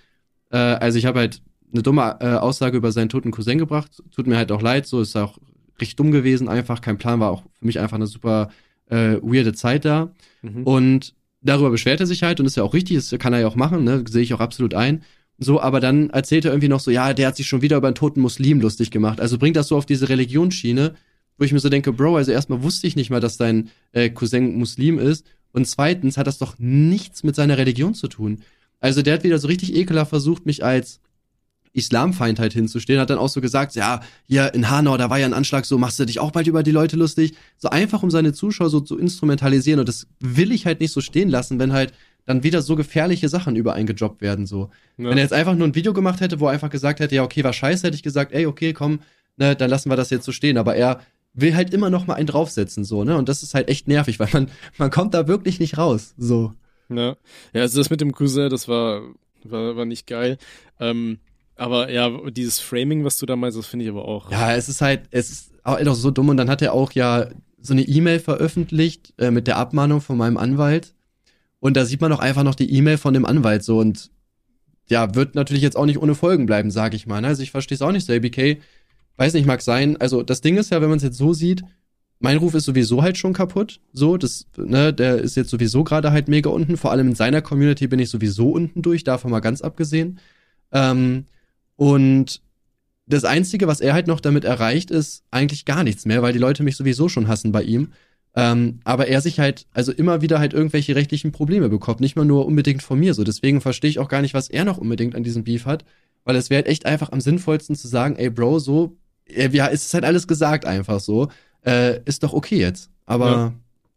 äh, also ich habe halt eine dumme äh, Aussage über seinen toten Cousin gebracht. Tut mir halt auch leid, so ist auch richtig dumm gewesen, einfach kein Plan, war auch für mich einfach eine super äh, weirde Zeit da.
Mhm.
Und darüber beschwert er sich halt und ist ja auch richtig, das kann er ja auch machen, ne? sehe ich auch absolut ein. So, aber dann erzählt er irgendwie noch so, ja, der hat sich schon wieder über einen toten Muslim lustig gemacht. Also bringt das so auf diese Religionsschiene, wo ich mir so denke, Bro, also erstmal wusste ich nicht mal, dass dein äh, Cousin Muslim ist. Und zweitens hat das doch nichts mit seiner Religion zu tun. Also der hat wieder so richtig ekelhaft versucht, mich als Islamfeind halt hinzustehen, hat dann auch so gesagt, ja, hier in Hanau, da war ja ein Anschlag, so machst du dich auch bald über die Leute lustig. So einfach, um seine Zuschauer so zu instrumentalisieren. Und das will ich halt nicht so stehen lassen, wenn halt dann wieder so gefährliche Sachen über einen gejobbt werden, so.
Ja.
Wenn er jetzt einfach nur ein Video gemacht hätte, wo er einfach gesagt hätte, ja, okay, war scheiße, hätte ich gesagt, ey, okay, komm, ne, dann lassen wir das jetzt so stehen. Aber er will halt immer noch mal einen draufsetzen, so, ne? Und das ist halt echt nervig, weil man, man kommt da wirklich nicht raus, so.
Ja. ja, also das mit dem Cousin, das war, war, war nicht geil. Ähm, aber ja, dieses Framing, was du da meinst, das finde ich aber auch.
Ja, es ist halt, es ist auch so dumm und dann hat er auch ja so eine E-Mail veröffentlicht äh, mit der Abmahnung von meinem Anwalt und da sieht man auch einfach noch die E-Mail von dem Anwalt so und ja, wird natürlich jetzt auch nicht ohne Folgen bleiben, sag ich mal. ne? Also ich verstehe es auch nicht so, ABK, weiß nicht, mag sein. Also das Ding ist ja, wenn man es jetzt so sieht, mein Ruf ist sowieso halt schon kaputt. So, das, ne, der ist jetzt sowieso gerade halt mega unten. Vor allem in seiner Community bin ich sowieso unten durch, davon mal ganz abgesehen. Ähm, und das Einzige, was er halt noch damit erreicht, ist eigentlich gar nichts mehr, weil die Leute mich sowieso schon hassen bei ihm. Ähm, aber er sich halt, also immer wieder halt irgendwelche rechtlichen Probleme bekommt, nicht mal nur unbedingt von mir so. Deswegen verstehe ich auch gar nicht, was er noch unbedingt an diesem Beef hat, weil es wäre halt echt einfach am sinnvollsten zu sagen, ey Bro, so, ja, es ist halt alles gesagt einfach so, äh, ist doch okay jetzt. Aber
Ja.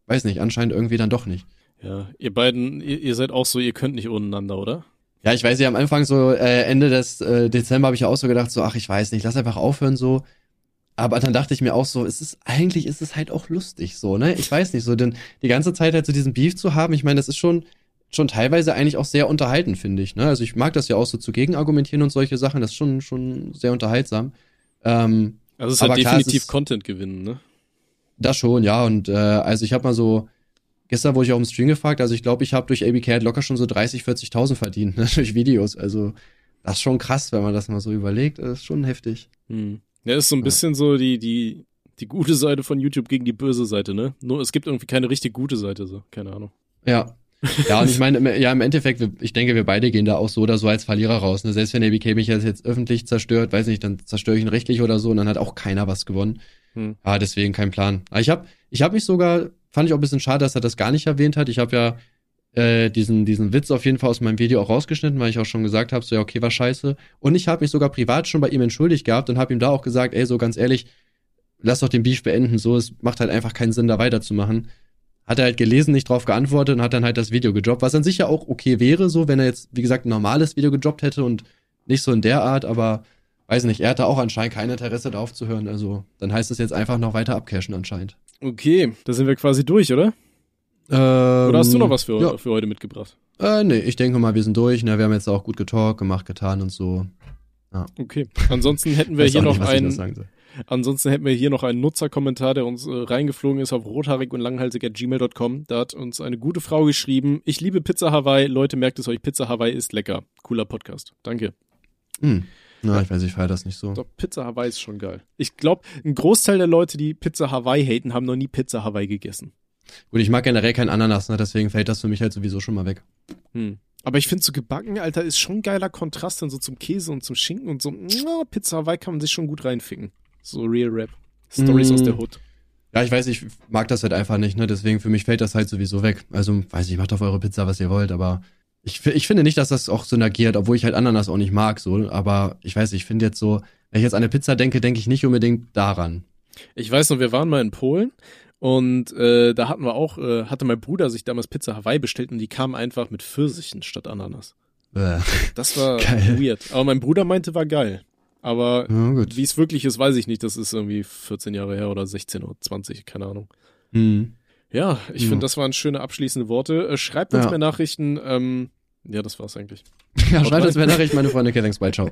weiß nicht, anscheinend irgendwie dann doch nicht.
Ja, ihr beiden, ihr, ihr seid auch so, ihr könnt nicht untereinander, oder?
Ja, ich weiß ja, am Anfang so, äh, Ende des äh, Dezember habe ich auch so gedacht, so, ach, ich weiß nicht, lass einfach aufhören so. Aber dann dachte ich mir auch so, es ist, eigentlich ist es halt auch lustig so, ne? Ich weiß nicht, so, denn die ganze Zeit halt so diesen Beef zu haben, ich meine, das ist schon, schon teilweise eigentlich auch sehr unterhalten, finde ich, ne? Also ich mag das ja auch so zu gegenargumentieren und solche Sachen, das ist schon, schon sehr unterhaltsam. Ähm,
Also es ist halt
klar,
definitiv
ist-
Content gewinnen, ne?
das schon, ja. Und äh, also ich habe mal so, gestern wurde ich auch im Stream gefragt, also ich glaube, ich habe durch ABK halt locker schon so 30, 40.000 verdient, ne, durch Videos. Also das ist schon krass, wenn man das mal so überlegt. Das ist schon heftig.
Hm. Ja, ist so ein bisschen so die, die, die gute Seite von YouTube gegen die böse Seite, ne? Nur es gibt irgendwie keine richtig gute Seite, so. Keine Ahnung.
Ja. Ja, und ich meine, im- ja, im Endeffekt, ich denke, wir beide gehen da auch so oder so als Verlierer raus. Ne? Selbst wenn ABK mich jetzt, jetzt öffentlich zerstört, weiß nicht, dann zerstöre ich ihn rechtlich oder so und dann hat auch keiner was gewonnen.
Hm.
Ah, deswegen kein Plan. Aber ich habe ich hab mich sogar, fand ich auch ein bisschen schade, dass er das gar nicht erwähnt hat. Ich habe ja äh, diesen, diesen Witz auf jeden Fall aus meinem Video auch rausgeschnitten, weil ich auch schon gesagt habe, so ja, okay, war scheiße. Und ich habe mich sogar privat schon bei ihm entschuldigt gehabt und habe ihm da auch gesagt, ey, so ganz ehrlich, lass doch den Beef beenden, so, es macht halt einfach keinen Sinn, da weiterzumachen. Hat er halt gelesen, nicht drauf geantwortet und hat dann halt das Video gedroppt, was an sich ja auch okay wäre, so, wenn er jetzt, wie gesagt, ein normales Video gedroppt hätte und nicht so in der Art, aber weiß nicht, er hatte auch anscheinend kein Interesse darauf zu hören, also dann heißt es jetzt einfach noch weiter abcashen anscheinend.
Okay, da sind wir quasi durch, oder?
Ähm,
Oder hast du noch was für,
Ja.
für heute mitgebracht?
Äh, nee, ich denke mal, wir sind durch, ne, wir haben jetzt auch gut getalkt, gemacht, getan und so.
Okay. Ansonsten hätten wir hier noch
nicht,
einen, ansonsten hätten wir hier noch einen Nutzerkommentar, der uns äh, reingeflogen ist auf rothaarig und langhalsig.gmail.com. Da hat uns eine gute Frau geschrieben, ich liebe Pizza Hawaii. Leute, merkt es euch, Pizza Hawaii ist lecker. Cooler Podcast. Danke.
Hm, Na, ich weiß, ich feiere das nicht so.
Doch, Pizza Hawaii ist schon geil. Ich glaube, ein Großteil der Leute, die Pizza Hawaii haten, haben noch nie Pizza Hawaii gegessen.
Gut, ich mag generell kein Ananas, ne? deswegen fällt das für mich halt sowieso schon mal weg.
Hm. Aber ich finde so gebacken, Alter, ist schon ein geiler Kontrast dann so zum Käse und zum Schinken und so. Ja, Pizza Hawaii kann man sich schon gut reinficken. So Real Rap. Stories
Mm.
aus der Hood.
Ja, ich weiß, ich mag das halt einfach nicht, ne? Deswegen für mich fällt das halt sowieso weg. Also, weiß ich, macht auf eure Pizza, was ihr wollt, aber ich, ich finde nicht, dass das auch synergiert, obwohl ich halt Ananas auch nicht mag, so. Aber ich weiß, ich finde jetzt so, wenn ich jetzt an eine Pizza denke, denke ich nicht unbedingt daran.
Ich weiß noch, wir waren mal in Polen und äh, da hatten wir auch, äh, hatte mein Bruder sich damals Pizza Hawaii bestellt und die kam einfach mit Pfirsichen statt Ananas.
Äh,
Das war
Geil.
weird. Aber mein Bruder meinte, war geil. Aber
ja,
wie es wirklich ist, weiß ich nicht. Das ist irgendwie 14 Jahre her oder 16 oder 20, keine Ahnung.
Hm.
Ja, ich
Ja.
finde, das waren schöne abschließende Worte. Äh, schreibt uns
Ja.
mehr Nachrichten. Ähm, ja, das war's eigentlich.
Ja, schreibt uns mehr Nachrichten, meine Freunde. Okay, thanks, bye, ciao.